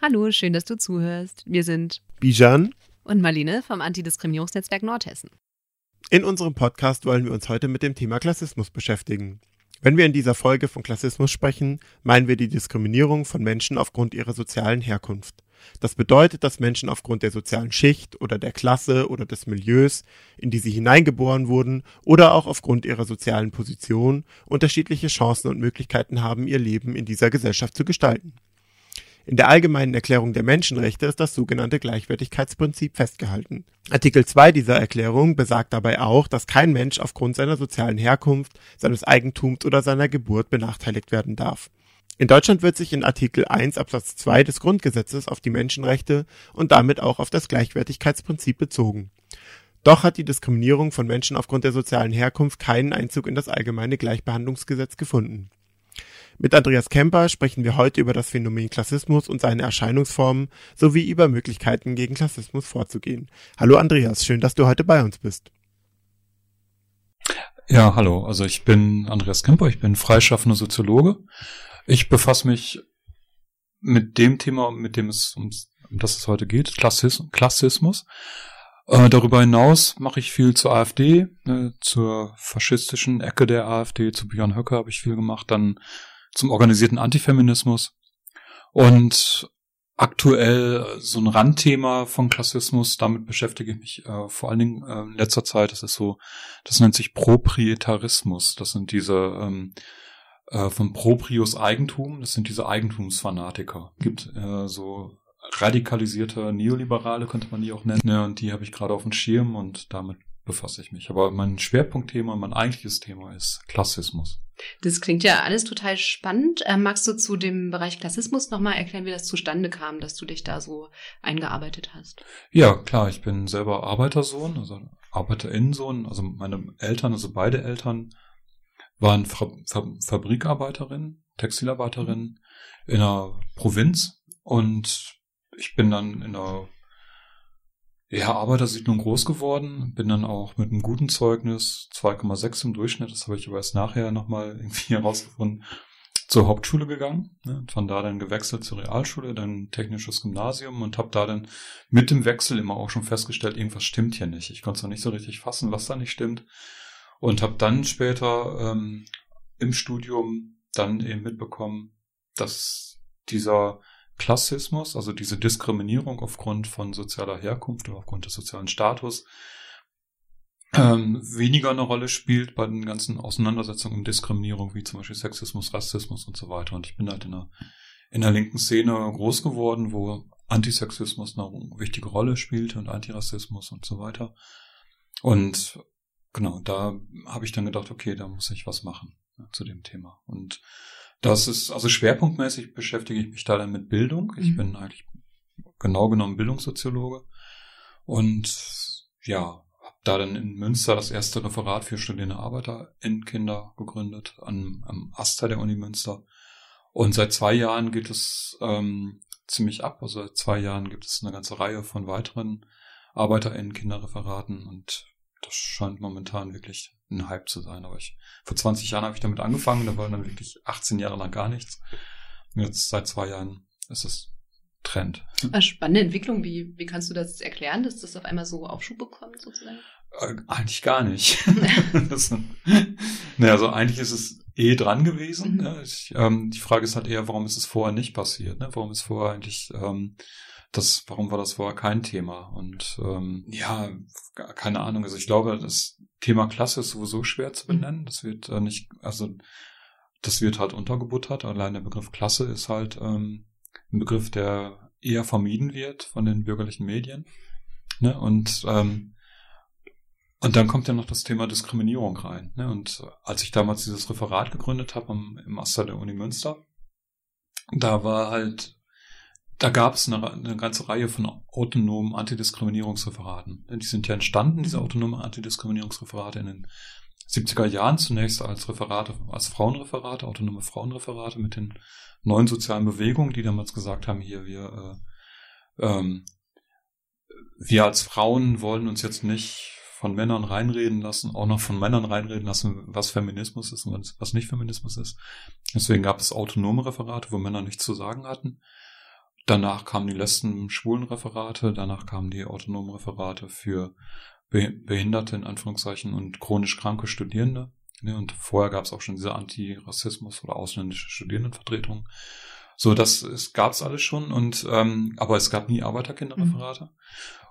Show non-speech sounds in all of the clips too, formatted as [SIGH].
Hallo, schön, dass du zuhörst. Wir sind Bijan und Marlene vom Antidiskriminierungsnetzwerk Nordhessen. In unserem Podcast wollen wir uns heute mit dem Thema Klassismus beschäftigen. Wenn wir in dieser Folge von Klassismus sprechen, meinen wir die Diskriminierung von Menschen aufgrund ihrer sozialen Herkunft. Das bedeutet, dass Menschen aufgrund der sozialen Schicht oder der Klasse oder des Milieus, in die sie hineingeboren wurden, oder auch aufgrund ihrer sozialen Position unterschiedliche Chancen und Möglichkeiten haben, ihr Leben in dieser Gesellschaft zu gestalten. In der Allgemeinen Erklärung der Menschenrechte ist das sogenannte Gleichwertigkeitsprinzip festgehalten. Artikel 2 dieser Erklärung besagt dabei auch, dass kein Mensch aufgrund seiner sozialen Herkunft, seines Eigentums oder seiner Geburt benachteiligt werden darf. In Deutschland wird sich in Artikel 1 Absatz 2 des Grundgesetzes auf die Menschenrechte und damit auch auf das Gleichwertigkeitsprinzip bezogen. Doch hat die Diskriminierung von Menschen aufgrund der sozialen Herkunft keinen Einzug in das allgemeine Gleichbehandlungsgesetz gefunden mit Andreas Kemper sprechen wir heute über das Phänomen Klassismus und seine Erscheinungsformen sowie über Möglichkeiten gegen Klassismus vorzugehen. Hallo Andreas, schön, dass du heute bei uns bist. Ja, hallo. Also ich bin Andreas Kemper, ich bin freischaffender Soziologe. Ich befasse mich mit dem Thema, mit dem es um, das es heute geht, Klassis Klassismus. Äh, darüber hinaus mache ich viel zur AfD, äh, zur faschistischen Ecke der AfD, zu Björn Höcke habe ich viel gemacht, dann zum organisierten Antifeminismus. Und aktuell so ein Randthema von Klassismus, damit beschäftige ich mich äh, vor allen Dingen äh, in letzter Zeit, das ist so, das nennt sich Proprietarismus. Das sind diese ähm, äh, von Proprius Eigentum, das sind diese Eigentumsfanatiker. Gibt äh, so radikalisierte Neoliberale, könnte man die auch nennen. Ja, und die habe ich gerade auf dem Schirm und damit befasse ich mich. Aber mein Schwerpunktthema, mein eigentliches Thema ist Klassismus. Das klingt ja alles total spannend. Ähm, magst du zu dem Bereich Klassismus nochmal erklären, wie das zustande kam, dass du dich da so eingearbeitet hast? Ja, klar, ich bin selber Arbeitersohn, also Arbeiterinnensohn. Also meine Eltern, also beide Eltern, waren Fa Fa Fabrikarbeiterinnen, Textilarbeiterinnen in einer Provinz und ich bin dann in einer ja, Arbeitersiedlung groß geworden, bin dann auch mit einem guten Zeugnis, 2,6 im Durchschnitt, das habe ich aber erst nachher nochmal irgendwie [LAUGHS] herausgefunden, zur Hauptschule gegangen, ne, und von da dann gewechselt zur Realschule, dann technisches Gymnasium und habe da dann mit dem Wechsel immer auch schon festgestellt, irgendwas stimmt hier nicht. Ich konnte es noch nicht so richtig fassen, was da nicht stimmt und habe dann später ähm, im Studium dann eben mitbekommen, dass dieser Klassismus, also diese Diskriminierung aufgrund von sozialer Herkunft oder aufgrund des sozialen Status, ähm, weniger eine Rolle spielt bei den ganzen Auseinandersetzungen um Diskriminierung, wie zum Beispiel Sexismus, Rassismus und so weiter. Und ich bin halt in der, in der linken Szene groß geworden, wo Antisexismus eine wichtige Rolle spielte und Antirassismus und so weiter. Und genau, da habe ich dann gedacht, okay, da muss ich was machen ja, zu dem Thema. Und das ist, also schwerpunktmäßig beschäftige ich mich da dann mit Bildung. Ich mhm. bin eigentlich genau genommen Bildungssoziologe und ja, habe da dann in Münster das erste Referat für studierende Arbeiter in Kinder gegründet, an, am Aster der Uni Münster. Und seit zwei Jahren geht es ähm, ziemlich ab. Also seit zwei Jahren gibt es eine ganze Reihe von weiteren ArbeiterInnen Kinderreferaten und das scheint momentan wirklich ein Hype zu sein. Aber ich, vor 20 Jahren habe ich damit angefangen, da war dann wirklich 18 Jahre lang gar nichts. Und jetzt seit zwei Jahren ist es Trend. Ah, spannende Entwicklung. Wie, wie kannst du das erklären, dass das auf einmal so Aufschub bekommt, sozusagen? Äh, eigentlich gar nicht. [LAUGHS] [LAUGHS] das, ne, also eigentlich ist es eh dran gewesen. Mhm. Ne? Ich, ähm, die Frage ist halt eher, warum ist es vorher nicht passiert? Ne? Warum ist vorher eigentlich ähm, das, warum war das vorher kein Thema? Und ähm, ja, keine Ahnung. Also ich glaube, das Thema Klasse ist sowieso schwer zu mhm. benennen. Das wird äh, nicht, also das wird halt untergebuttert. Allein der Begriff Klasse ist halt ähm, ein Begriff, der eher vermieden wird von den bürgerlichen Medien. Ne? Und ähm, und dann kommt ja noch das Thema Diskriminierung rein. Ne? Und als ich damals dieses Referat gegründet habe im Master der Uni Münster, da war halt da gab es eine, eine, ganze Reihe von autonomen Antidiskriminierungsreferaten. Die sind ja entstanden, diese autonomen Antidiskriminierungsreferate in den 70er Jahren zunächst als Referate, als Frauenreferate, autonome Frauenreferate mit den neuen sozialen Bewegungen, die damals gesagt haben, hier, wir, äh, ähm, wir als Frauen wollen uns jetzt nicht von Männern reinreden lassen, auch noch von Männern reinreden lassen, was Feminismus ist und was nicht Feminismus ist. Deswegen gab es autonome Referate, wo Männer nichts zu sagen hatten danach kamen die letzten Schwulenreferate, danach kamen die autonomen Referate für Behinderte in Anführungszeichen und chronisch kranke Studierende. Ja, und vorher gab es auch schon diese Antirassismus oder ausländische Studierendenvertretung. So, das es gab's alles schon und ähm, aber es gab nie Arbeiterkinderreferate. Mhm.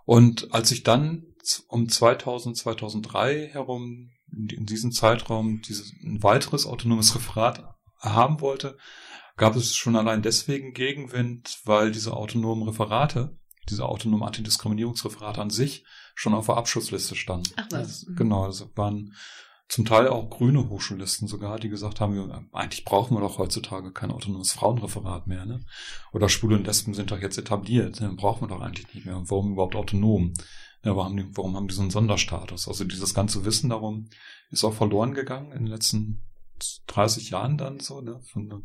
Und als ich dann um 2000 2003 herum in diesem Zeitraum dieses ein weiteres autonomes Referat haben wollte, gab es schon allein deswegen Gegenwind, weil diese autonomen Referate, diese autonomen Antidiskriminierungsreferate an sich schon auf der Abschussliste standen. Ach was. Mhm. Genau, also waren zum Teil auch grüne Hochschullisten sogar, die gesagt haben, eigentlich brauchen wir doch heutzutage kein autonomes Frauenreferat mehr. Ne? Oder Schwule und Lesben sind doch jetzt etabliert, ne? brauchen wir doch eigentlich nicht mehr. Und warum überhaupt autonom? Ja, warum, haben die, warum haben die so einen Sonderstatus? Also dieses ganze Wissen darum ist auch verloren gegangen in den letzten 30 Jahren dann so, ne? von,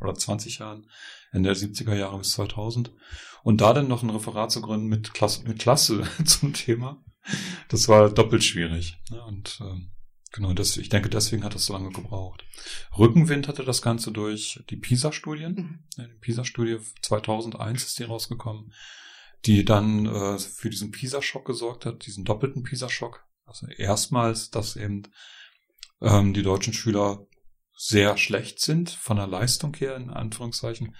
oder 20 Jahren, Ende der 70er Jahre bis 2000. Und da dann noch ein Referat zu gründen mit Klasse, mit Klasse [LAUGHS] zum Thema, das war doppelt schwierig. Ne? Und ähm, Genau, das, ich denke, deswegen hat das so lange gebraucht. Rückenwind hatte das Ganze durch die PISA-Studien. Mhm. Die PISA-Studie 2001 ist die rausgekommen, die dann äh, für diesen PISA-Schock gesorgt hat, diesen doppelten PISA-Schock. Also erstmals, dass eben ähm, die deutschen Schüler sehr schlecht sind von der Leistung her, in Anführungszeichen,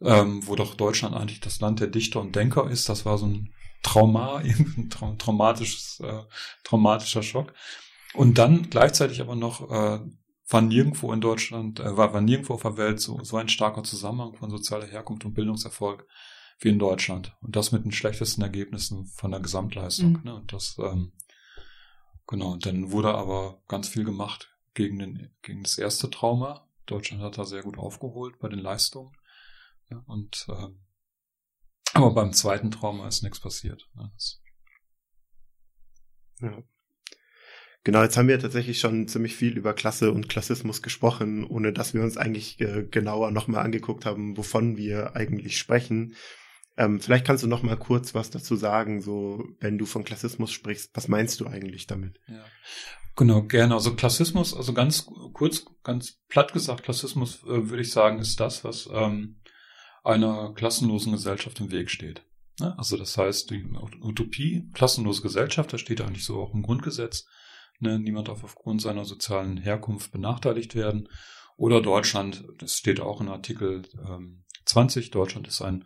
ähm, wo doch Deutschland eigentlich das Land der Dichter und Denker ist. Das war so ein Trauma, [LAUGHS] ein traumatisches, äh, traumatischer Schock. Und dann gleichzeitig aber noch äh, war nirgendwo in Deutschland, äh, war, war nirgendwo auf der Welt so, so ein starker Zusammenhang von sozialer Herkunft und Bildungserfolg wie in Deutschland. Und das mit den schlechtesten Ergebnissen von der Gesamtleistung. Mhm. Ne? Und das, ähm, genau, dann wurde aber ganz viel gemacht gegen, den, gegen das erste Trauma. Deutschland hat da sehr gut aufgeholt bei den Leistungen. Ja, und äh, aber beim zweiten Trauma ist nichts passiert. Ne? Ja. Genau, jetzt haben wir tatsächlich schon ziemlich viel über Klasse und Klassismus gesprochen, ohne dass wir uns eigentlich äh, genauer nochmal angeguckt haben, wovon wir eigentlich sprechen. Ähm, vielleicht kannst du noch mal kurz was dazu sagen, so wenn du von Klassismus sprichst, was meinst du eigentlich damit? Ja. Genau, gerne. Also Klassismus, also ganz kurz, ganz platt gesagt, Klassismus äh, würde ich sagen, ist das, was ähm, einer klassenlosen Gesellschaft im Weg steht. Ne? Also das heißt, die Utopie, klassenlose Gesellschaft, das steht eigentlich so auch im Grundgesetz, Ne, niemand darf aufgrund seiner sozialen Herkunft benachteiligt werden. Oder Deutschland, das steht auch in Artikel ähm, 20, Deutschland ist ein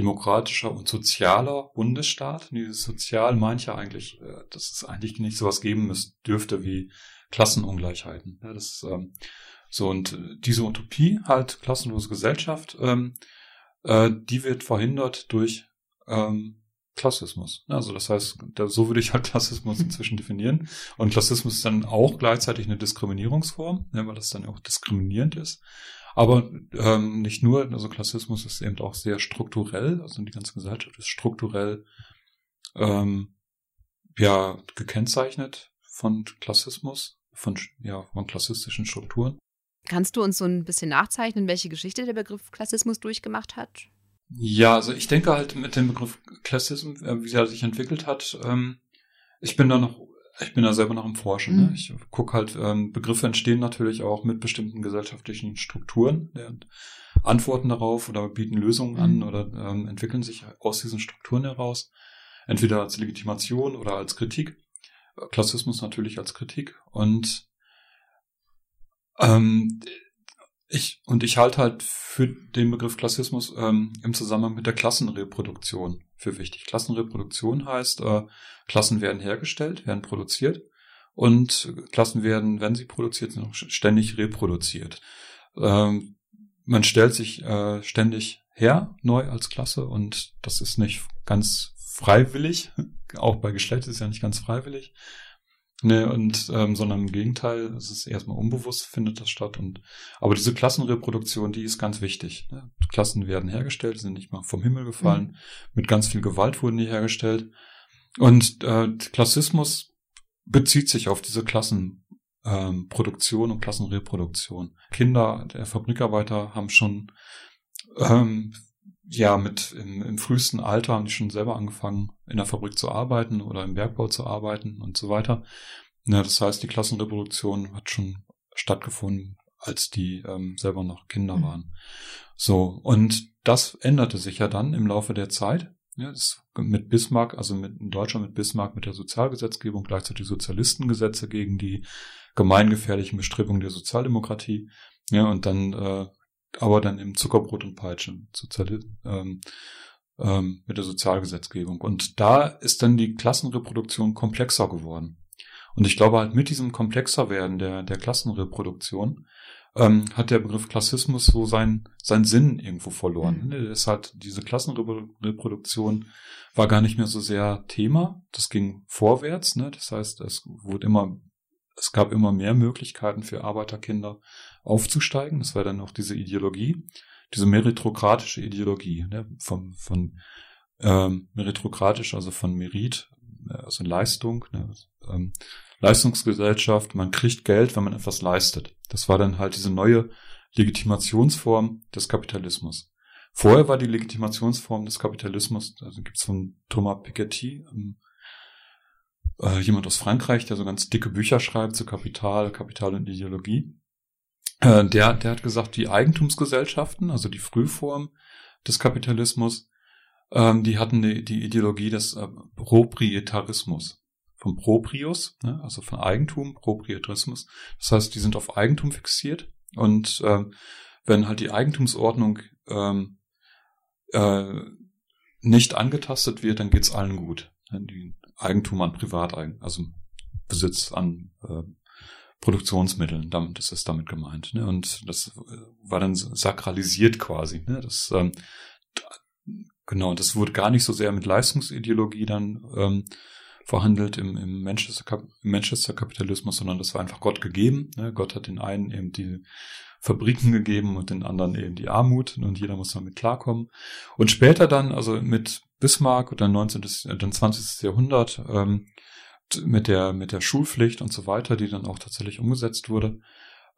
demokratischer und sozialer Bundesstaat. Und dieses Sozial meint ja eigentlich, äh, dass es eigentlich nicht sowas geben dürfte wie Klassenungleichheiten. Ja, das ähm, so und äh, diese Utopie halt klassenlose Gesellschaft, ähm, äh, die wird verhindert durch ähm, Klassismus. Also das heißt, da, so würde ich halt [LAUGHS] Klassismus inzwischen definieren. Und Klassismus ist dann auch gleichzeitig eine Diskriminierungsform, ne, weil das dann auch diskriminierend ist. Aber ähm, nicht nur, also Klassismus ist eben auch sehr strukturell, also die ganze Gesellschaft ist strukturell ähm, ja gekennzeichnet von Klassismus, von ja von klassistischen Strukturen. Kannst du uns so ein bisschen nachzeichnen, welche Geschichte der Begriff Klassismus durchgemacht hat? Ja, also ich denke halt mit dem Begriff Klassism, äh, wie er sich entwickelt hat, ähm, ich bin da noch, ich bin da selber noch im Forschen. Ne? Mhm. Ne? Ich gucke halt, ähm, Begriffe entstehen natürlich auch mit bestimmten gesellschaftlichen Strukturen und antworten darauf oder bieten Lösungen mhm. an oder ähm, entwickeln sich aus diesen Strukturen heraus. Entweder als Legitimation oder als Kritik. Klassismus natürlich als Kritik. Und ähm, ich, und ich halte halt für den Begriff Klassismus ähm, im Zusammenhang mit der Klassenreproduktion für wichtig. Klassenreproduktion heißt, äh, Klassen werden hergestellt, werden produziert und Klassen werden, wenn sie produziert sind, ständig reproduziert. Ähm, man stellt sich äh, ständig her, neu als Klasse und das ist nicht ganz freiwillig. [LAUGHS] Auch bei Geschlecht ist es ja nicht ganz freiwillig. Nee, und ähm, sondern im Gegenteil, es ist erstmal unbewusst, findet das statt. Und aber diese Klassenreproduktion, die ist ganz wichtig. Ne? Klassen werden hergestellt, sind nicht mal vom Himmel gefallen. Mhm. Mit ganz viel Gewalt wurden die hergestellt. Und äh, Klassismus bezieht sich auf diese Klassenproduktion ähm, und Klassenreproduktion. Kinder der Fabrikarbeiter haben schon ähm, ja, mit im, im frühesten Alter haben die schon selber angefangen, in der Fabrik zu arbeiten oder im Bergbau zu arbeiten und so weiter. Ja, das heißt, die Klassenreproduktion hat schon stattgefunden, als die ähm, selber noch Kinder mhm. waren. So, und das änderte sich ja dann im Laufe der Zeit. Ja, das mit Bismarck, also mit, in Deutschland mit Bismarck mit der Sozialgesetzgebung, gleichzeitig Sozialistengesetze gegen die gemeingefährlichen Bestrebungen der Sozialdemokratie. Ja, und dann, äh, aber dann im Zuckerbrot und Peitschen Sozial ähm, ähm, mit der Sozialgesetzgebung. Und da ist dann die Klassenreproduktion komplexer geworden. Und ich glaube halt mit diesem komplexer werden der, der Klassenreproduktion ähm, hat der Begriff Klassismus so sein, sein Sinn irgendwo verloren. Mhm. Es hat diese Klassenreproduktion war gar nicht mehr so sehr Thema. Das ging vorwärts. Ne? Das heißt, es wurde immer, es gab immer mehr Möglichkeiten für Arbeiterkinder aufzusteigen. Das war dann auch diese Ideologie, diese meritokratische Ideologie, ne? von, von ähm, meritokratisch, also von Merit, also Leistung, ne? ähm, Leistungsgesellschaft, man kriegt Geld, wenn man etwas leistet. Das war dann halt diese neue Legitimationsform des Kapitalismus. Vorher war die Legitimationsform des Kapitalismus, also gibt es von Thomas Piketty, ähm, äh, jemand aus Frankreich, der so ganz dicke Bücher schreibt zu Kapital, Kapital und Ideologie. Äh, der, der hat gesagt, die Eigentumsgesellschaften, also die Frühform des Kapitalismus, ähm, die hatten die, die Ideologie des äh, Proprietarismus vom Proprius, ne, also von Eigentum, Proprietarismus. Das heißt, die sind auf Eigentum fixiert und äh, wenn halt die Eigentumsordnung ähm, äh, nicht angetastet wird, dann geht's allen gut. Die Eigentum an Privateigen, also Besitz an äh, Produktionsmitteln, damit ist es damit gemeint. Ne? Und das war dann sakralisiert quasi. Ne? Das ähm, genau, das wurde gar nicht so sehr mit Leistungsideologie dann ähm, verhandelt im, im Manchester, Manchester Kapitalismus, sondern das war einfach Gott gegeben. Ne? Gott hat den einen eben die Fabriken gegeben und den anderen eben die Armut und jeder muss damit klarkommen. Und später dann, also mit Bismarck oder 19. Äh, dann 20. Jahrhundert, ähm, mit der, mit der Schulpflicht und so weiter, die dann auch tatsächlich umgesetzt wurde,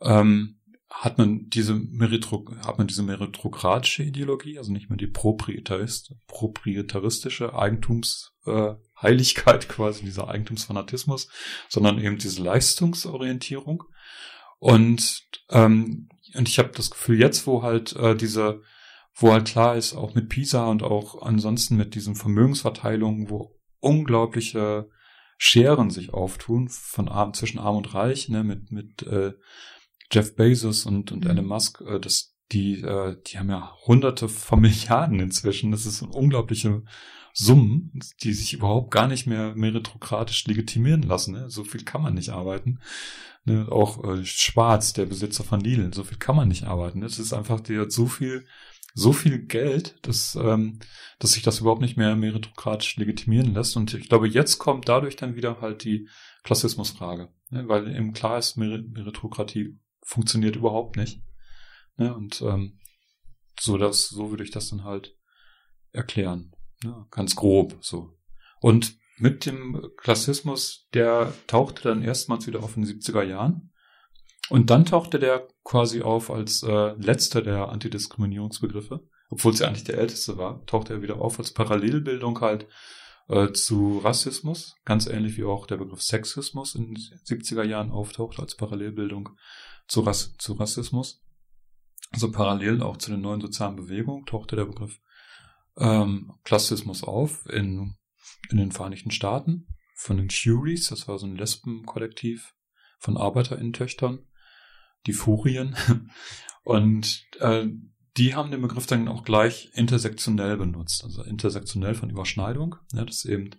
ähm, hat man diese Meritro hat man diese meritokratische Ideologie, also nicht mehr die Proprietarist, proprietaristische Eigentumsheiligkeit äh, quasi, dieser Eigentumsfanatismus, sondern eben diese Leistungsorientierung. Und, ähm, und ich habe das Gefühl, jetzt, wo halt äh, diese, wo halt klar ist, auch mit PISA und auch ansonsten mit diesen Vermögensverteilungen, wo unglaubliche Scheren sich auftun von arm, zwischen arm und reich, ne, mit, mit äh, Jeff Bezos und, und mhm. Elon Musk, äh, das, die, äh, die haben ja hunderte von [LAUGHS] Milliarden inzwischen. Das ist unglaubliche Summen, die sich überhaupt gar nicht mehr meritokratisch legitimieren lassen. Ne? So viel kann man nicht arbeiten. Ne? Auch äh, Schwarz, der Besitzer von Lidl, so viel kann man nicht arbeiten. Ne? Es ist einfach, die hat so viel, so viel Geld, dass, ähm, dass sich das überhaupt nicht mehr meritokratisch legitimieren lässt. Und ich glaube, jetzt kommt dadurch dann wieder halt die Klassismusfrage. Ne? Weil eben klar ist, Meritokratie funktioniert überhaupt nicht. Ne? Und ähm, so das, so würde ich das dann halt erklären. Ne? Ganz grob so. Und mit dem Klassismus, der tauchte dann erstmals wieder auf in den 70er Jahren. Und dann tauchte der quasi auf als äh, letzter der Antidiskriminierungsbegriffe, obwohl es ja eigentlich der älteste war, tauchte er wieder auf als Parallelbildung halt äh, zu Rassismus, ganz ähnlich wie auch der Begriff Sexismus in den 70er Jahren auftaucht als Parallelbildung zu, Rass zu Rassismus. Also parallel auch zu den neuen sozialen Bewegungen tauchte der Begriff ähm, Klassismus auf in, in den Vereinigten Staaten von den Furies, das war so ein Lesbenkollektiv von ArbeiterInnen-Töchtern, die Furien. [LAUGHS] Und äh, die haben den Begriff dann auch gleich intersektionell benutzt, also intersektionell von Überschneidung. Ja, das eben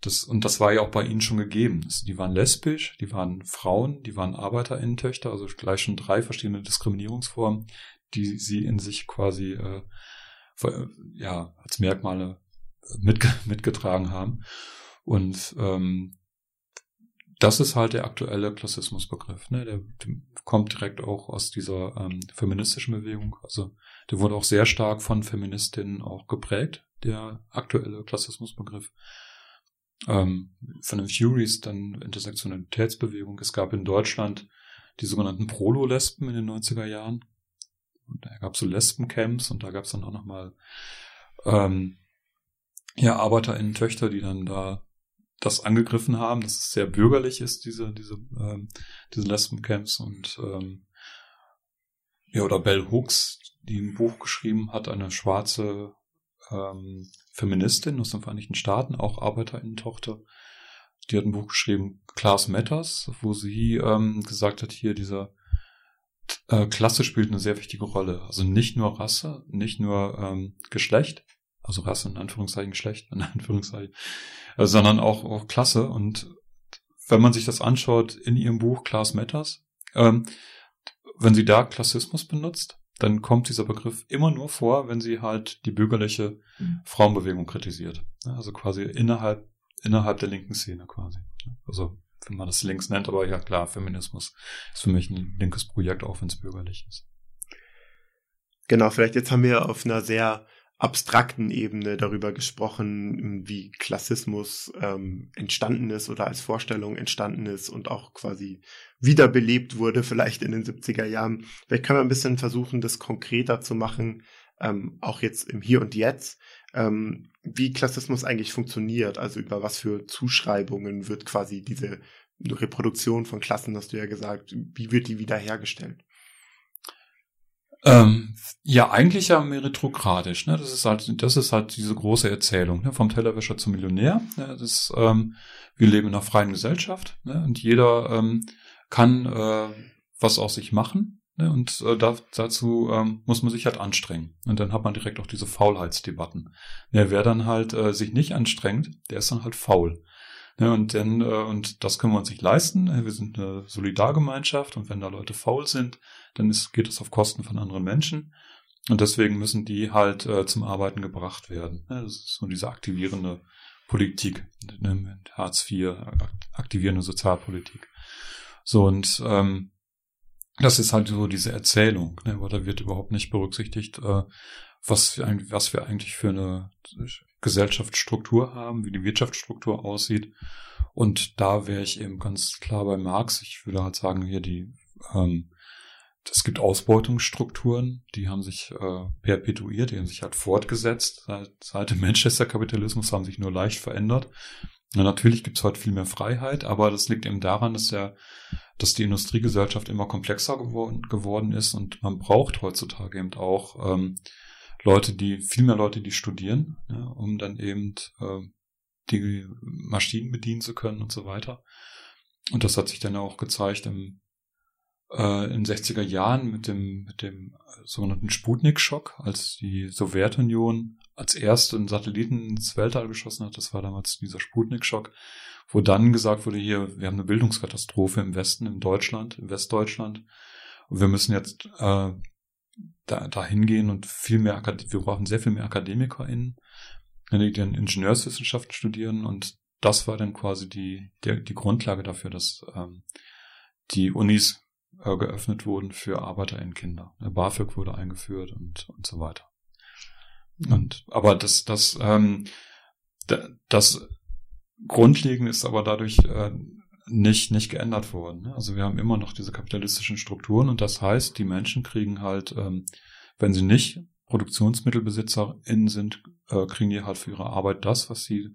das, und das war ja auch bei ihnen schon gegeben. Das, die waren lesbisch, die waren Frauen, die waren ArbeiterInnen-Töchter, also gleich schon drei verschiedene Diskriminierungsformen, die sie in sich quasi äh, ja, als Merkmale mitge mitgetragen haben. Und ähm, das ist halt der aktuelle Klassismusbegriff. Ne? Der, der kommt direkt auch aus dieser ähm, feministischen Bewegung. Also der wurde auch sehr stark von Feministinnen auch geprägt, der aktuelle Klassismusbegriff ähm, von den Furies, dann Intersektionalitätsbewegung. Es gab in Deutschland die sogenannten Prolo-Lesben in den 90er Jahren. Und da gab es so Lesbencamps und da gab es dann auch nochmal ähm, ja, ArbeiterInnen, Töchter, die dann da das angegriffen haben, dass es sehr bürgerlich ist, diese, diese, ähm, diese Lesbencamps und ähm, ja, oder Bell Hooks, die ein Buch geschrieben hat, eine schwarze ähm, Feministin aus den Vereinigten Staaten, auch Arbeiterinnen-Tochter. Die hat ein Buch geschrieben, Class Matters, wo sie ähm, gesagt hat, hier dieser äh, Klasse spielt eine sehr wichtige Rolle. Also nicht nur Rasse, nicht nur ähm, Geschlecht, also Rasse in Anführungszeichen, Geschlecht in [LAUGHS] Anführungszeichen, äh, sondern auch, auch Klasse. Und wenn man sich das anschaut in ihrem Buch Class Matters, ähm, wenn sie da Klassismus benutzt, dann kommt dieser Begriff immer nur vor, wenn sie halt die bürgerliche mhm. Frauenbewegung kritisiert. Also quasi innerhalb, innerhalb der linken Szene quasi. Also wenn man das links nennt, aber ja klar, Feminismus ist für mich ein linkes Projekt, auch wenn es bürgerlich ist. Genau, vielleicht jetzt haben wir auf einer sehr abstrakten Ebene darüber gesprochen, wie Klassismus ähm, entstanden ist oder als Vorstellung entstanden ist und auch quasi wiederbelebt wurde, vielleicht in den 70er Jahren. Vielleicht können wir ein bisschen versuchen, das konkreter zu machen, ähm, auch jetzt im Hier und Jetzt, ähm, wie Klassismus eigentlich funktioniert, also über was für Zuschreibungen wird quasi diese Reproduktion von Klassen, hast du ja gesagt, wie wird die wiederhergestellt? Ähm, ja, eigentlich ja meritokratisch. Ne? Das ist halt, das ist halt diese große Erzählung ne? vom Tellerwäscher zum Millionär. Ne? Das ähm, wir leben in einer freien Gesellschaft ne? und jeder ähm, kann äh, was aus sich machen. Ne? Und äh, da, dazu ähm, muss man sich halt anstrengen. Und dann hat man direkt auch diese Faulheitsdebatten. Ja, wer dann halt äh, sich nicht anstrengt, der ist dann halt faul. Ne, und dann, äh, und das können wir uns nicht leisten. Wir sind eine Solidargemeinschaft und wenn da Leute faul sind, dann ist, geht es auf Kosten von anderen Menschen. Und deswegen müssen die halt äh, zum Arbeiten gebracht werden. Ja, das ist so diese aktivierende Politik, ne, Hartz IV, aktivierende Sozialpolitik. So, und ähm, das ist halt so diese Erzählung, ne, aber da wird überhaupt nicht berücksichtigt, äh, was, wir, was wir eigentlich für eine Gesellschaftsstruktur haben, wie die Wirtschaftsstruktur aussieht. Und da wäre ich eben ganz klar bei Marx. Ich würde halt sagen, hier die, ähm, es gibt Ausbeutungsstrukturen, die haben sich äh, perpetuiert, die haben sich halt fortgesetzt. Seit, seit dem Manchester-Kapitalismus haben sich nur leicht verändert. Na, natürlich gibt es heute viel mehr Freiheit, aber das liegt eben daran, dass ja, dass die Industriegesellschaft immer komplexer geworden, geworden ist und man braucht heutzutage eben auch ähm, Leute, die, viel mehr Leute, die studieren, ja, um dann eben äh, die Maschinen bedienen zu können und so weiter. Und das hat sich dann auch gezeigt im, äh, in den 60er Jahren mit dem, mit dem sogenannten Sputnik-Schock, als die Sowjetunion als erste einen Satelliten ins Weltall geschossen hat. Das war damals dieser Sputnik-Schock, wo dann gesagt wurde, hier, wir haben eine Bildungskatastrophe im Westen, in Deutschland, in Westdeutschland. Und wir müssen jetzt äh, da, da hingehen und viel mehr, wir brauchen sehr viel mehr AkademikerInnen, die dann Ingenieurswissenschaften studieren und das war dann quasi die, die, die Grundlage dafür, dass ähm, die Unis äh, geöffnet wurden für ArbeiterInnen-Kinder. BAföG wurde eingeführt und, und so weiter. Und, aber das, das, ähm, das Grundlegende ist aber dadurch äh, nicht, nicht geändert worden. Ne? Also wir haben immer noch diese kapitalistischen Strukturen und das heißt, die Menschen kriegen halt, ähm, wenn sie nicht ProduktionsmittelbesitzerInnen sind, äh, kriegen die halt für ihre Arbeit das, was sie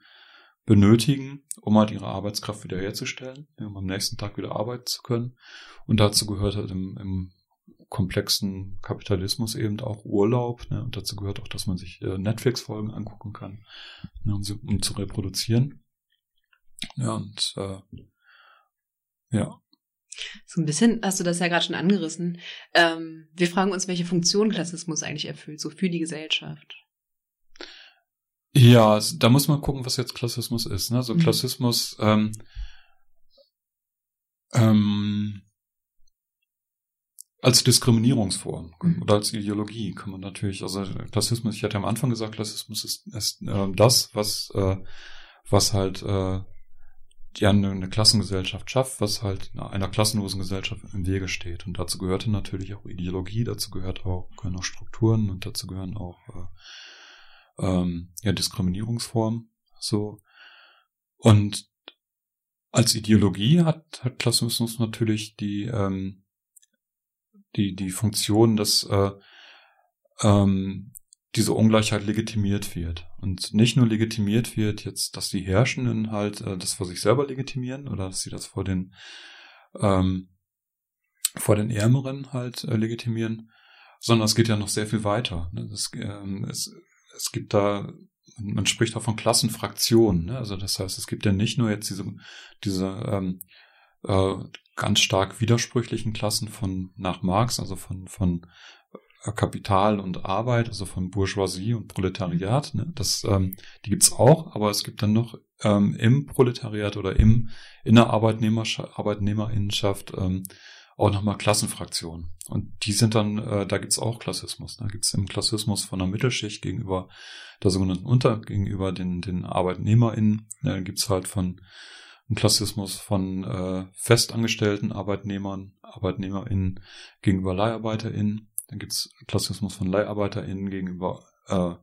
benötigen, um halt ihre Arbeitskraft wiederherzustellen, um am nächsten Tag wieder arbeiten zu können. Und dazu gehört halt im, im komplexen Kapitalismus eben auch Urlaub. Ne? Und dazu gehört auch, dass man sich äh, Netflix-Folgen angucken kann, ne? um, sie, um zu reproduzieren. Ja, und äh, ja. So ein bisschen hast du das ja gerade schon angerissen. Ähm, wir fragen uns, welche Funktion Klassismus eigentlich erfüllt, so für die Gesellschaft. Ja, da muss man gucken, was jetzt Klassismus ist. Ne? So mhm. Klassismus ähm, ähm, als Diskriminierungsform mhm. oder als Ideologie kann man natürlich, also Klassismus, ich hatte am Anfang gesagt, Klassismus ist, ist äh, das, was, äh, was halt äh, die eine, Klassengesellschaft schafft, was halt einer klassenlosen Gesellschaft im Wege steht. Und dazu gehörte natürlich auch Ideologie, dazu gehört auch, gehören auch Strukturen und dazu gehören auch äh, ähm, ja, Diskriminierungsformen. So. Und als Ideologie hat, hat Klassismus natürlich die, ähm, die, die Funktion, dass äh, ähm, diese Ungleichheit legitimiert wird. Und nicht nur legitimiert wird jetzt, dass die Herrschenden halt äh, das vor sich selber legitimieren oder dass sie das vor den, ähm, vor den Ärmeren halt äh, legitimieren, sondern es geht ja noch sehr viel weiter. Ne? Das, ähm, es, es gibt da, man spricht auch von Klassenfraktionen. Ne? Also das heißt, es gibt ja nicht nur jetzt diese, diese ähm, äh, ganz stark widersprüchlichen Klassen von nach Marx, also von, von Kapital und Arbeit, also von Bourgeoisie und Proletariat. Ne? Das, ähm, die gibt's auch, aber es gibt dann noch ähm, im Proletariat oder im in der Arbeitnehmerschaft, Arbeitnehmerinnenschaft ähm, auch nochmal Klassenfraktionen. Und die sind dann, äh, da gibt's auch Klassismus. Da gibt's im Klassismus von der Mittelschicht gegenüber der sogenannten Unter, gegenüber den, den ArbeitnehmerInnen. Da gibt's halt von einen Klassismus von äh, festangestellten Arbeitnehmern, ArbeitnehmerInnen gegenüber LeiharbeiterInnen. Dann gibt's Klassismus von LeiharbeiterInnen gegenüber äh,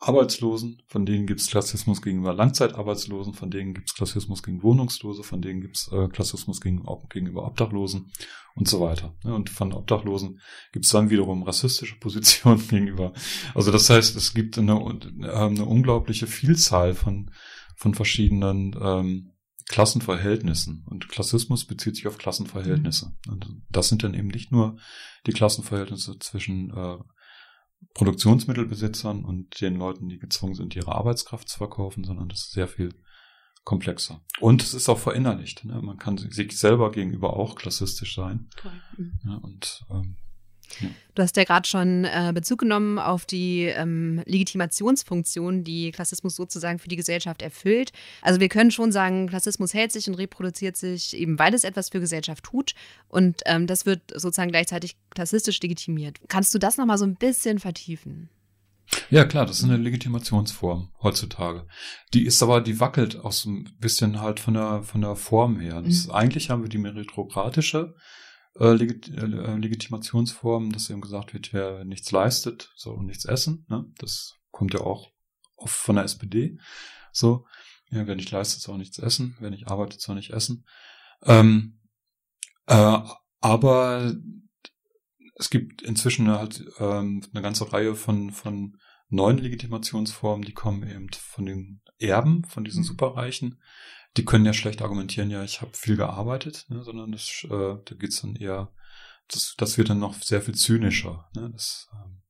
Arbeitslosen, von denen gibt's Klassismus gegenüber Langzeitarbeitslosen, von denen gibt's Klassismus gegen Wohnungslose, von denen gibt's äh, Klassismus gegen, gegenüber Obdachlosen und so weiter. Und von Obdachlosen gibt's dann wiederum rassistische [LAUGHS] Positionen gegenüber. Also das heißt, es gibt eine, eine unglaubliche Vielzahl von, von verschiedenen ähm, Klassenverhältnissen. Und Klassismus bezieht sich auf Klassenverhältnisse. Mhm. Und das sind dann eben nicht nur die Klassenverhältnisse zwischen äh, Produktionsmittelbesitzern und den Leuten, die gezwungen sind, ihre Arbeitskraft zu verkaufen, sondern das ist sehr viel komplexer. Und es ist auch verinnerlicht. Ne? Man kann sich selber gegenüber auch klassistisch sein. Mhm. Ja, und ähm, Du hast ja gerade schon äh, Bezug genommen auf die ähm, Legitimationsfunktion, die Klassismus sozusagen für die Gesellschaft erfüllt. Also wir können schon sagen, Klassismus hält sich und reproduziert sich eben, weil es etwas für Gesellschaft tut. Und ähm, das wird sozusagen gleichzeitig klassistisch legitimiert. Kannst du das nochmal so ein bisschen vertiefen? Ja, klar, das ist eine Legitimationsform heutzutage. Die ist aber, die wackelt auch so ein bisschen halt von der, von der Form her. Mhm. Eigentlich haben wir die meritokratische äh, Legit äh, Legitimationsform, dass eben gesagt wird, wer nichts leistet, soll nichts essen. Ne? Das kommt ja auch oft von der SPD. So, ja, wer nicht leistet, soll nichts essen, wer nicht arbeitet, soll nicht essen. Ähm, äh, aber es gibt inzwischen halt ähm, eine ganze Reihe von, von neuen Legitimationsformen, die kommen eben von den Erben, von diesen mhm. Superreichen, die können ja schlecht argumentieren, ja, ich habe viel gearbeitet, ne, sondern das, äh, da geht's dann eher, das, das wird dann noch sehr viel zynischer. Ne, das, ähm,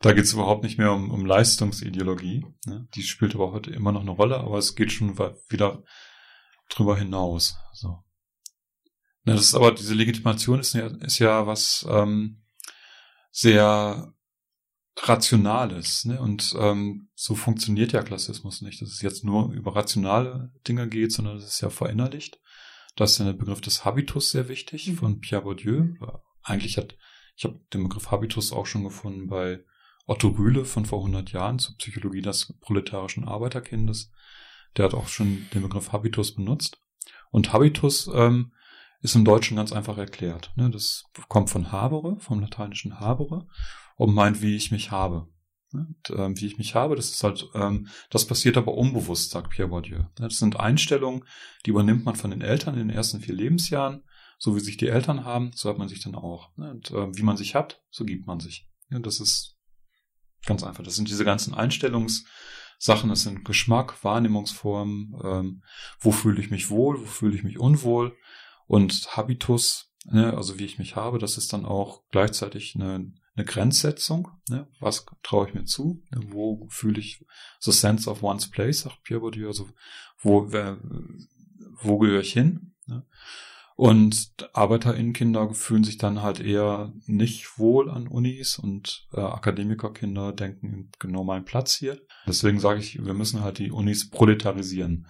da geht's überhaupt nicht mehr um, um Leistungsideologie. Ne, die spielt aber heute immer noch eine Rolle, aber es geht schon wieder drüber hinaus. So. Ne, das ist aber, diese Legitimation ist ja, ist ja was ähm, sehr Rationales. Ne? Und ähm, so funktioniert ja Klassismus nicht, dass es jetzt nur über rationale Dinge geht, sondern es ist ja verinnerlicht. Da ist ja der Begriff des Habitus sehr wichtig mhm. von Pierre Bourdieu. Eigentlich hat, ich habe den Begriff Habitus auch schon gefunden bei Otto Rühle von vor 100 Jahren zur Psychologie des proletarischen Arbeiterkindes. Der hat auch schon den Begriff Habitus benutzt. Und Habitus ähm, ist im Deutschen ganz einfach erklärt. Ne? Das kommt von habere, vom lateinischen habere und meint, wie ich mich habe. Und, ähm, wie ich mich habe, das ist halt, ähm, das passiert aber unbewusst, sagt Pierre Bourdieu. Das sind Einstellungen, die übernimmt man von den Eltern in den ersten vier Lebensjahren. So wie sich die Eltern haben, so hat man sich dann auch. Und äh, wie man sich hat, so gibt man sich. Ja, das ist ganz einfach. Das sind diese ganzen Einstellungssachen, das sind Geschmack, Wahrnehmungsformen, ähm, wo fühle ich mich wohl, wo fühle ich mich unwohl. Und Habitus, ne, also wie ich mich habe, das ist dann auch gleichzeitig eine eine Grenzsetzung. Ne? Was traue ich mir zu? Ne? Wo fühle ich so sense of one's place, sagt Pierre Bourdieu, also wo, wer, wo gehöre ich hin? Ne? Und ArbeiterInnenkinder fühlen sich dann halt eher nicht wohl an Unis und äh, Akademikerkinder denken genau mein Platz hier. Deswegen sage ich, wir müssen halt die Unis proletarisieren.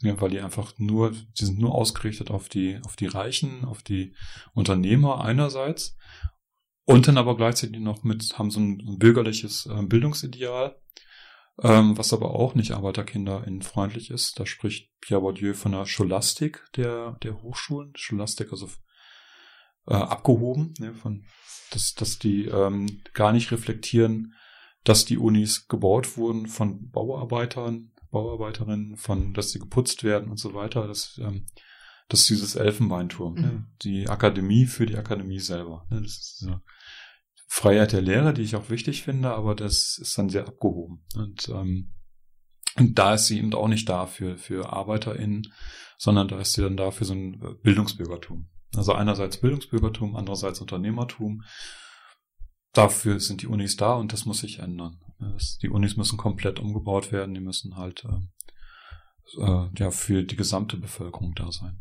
Ja, weil die einfach nur, die sind nur ausgerichtet auf die, auf die Reichen, auf die Unternehmer einerseits und dann aber gleichzeitig noch mit, haben so ein, ein bürgerliches äh, Bildungsideal, ähm, was aber auch nicht ArbeiterkinderInnen freundlich ist. Da spricht Pierre Bourdieu von der Scholastik der, der Hochschulen. Scholastik, also äh, abgehoben, ne, von, dass, dass die ähm, gar nicht reflektieren, dass die Unis gebaut wurden von Bauarbeitern, Bauarbeiterinnen, von, dass sie geputzt werden und so weiter. Das, ähm, das ist dieses Elfenbeinturm, ne? mhm. ne? die Akademie für die Akademie selber. Ne? Das ist so Freiheit der Lehre, die ich auch wichtig finde, aber das ist dann sehr abgehoben. Und, ähm, und da ist sie eben auch nicht da für, für ArbeiterInnen, sondern da ist sie dann da für so ein Bildungsbürgertum. Also einerseits Bildungsbürgertum, andererseits Unternehmertum. dafür sind die Unis da und das muss sich ändern. Die Unis müssen komplett umgebaut werden, die müssen halt äh, äh, ja für die gesamte Bevölkerung da sein.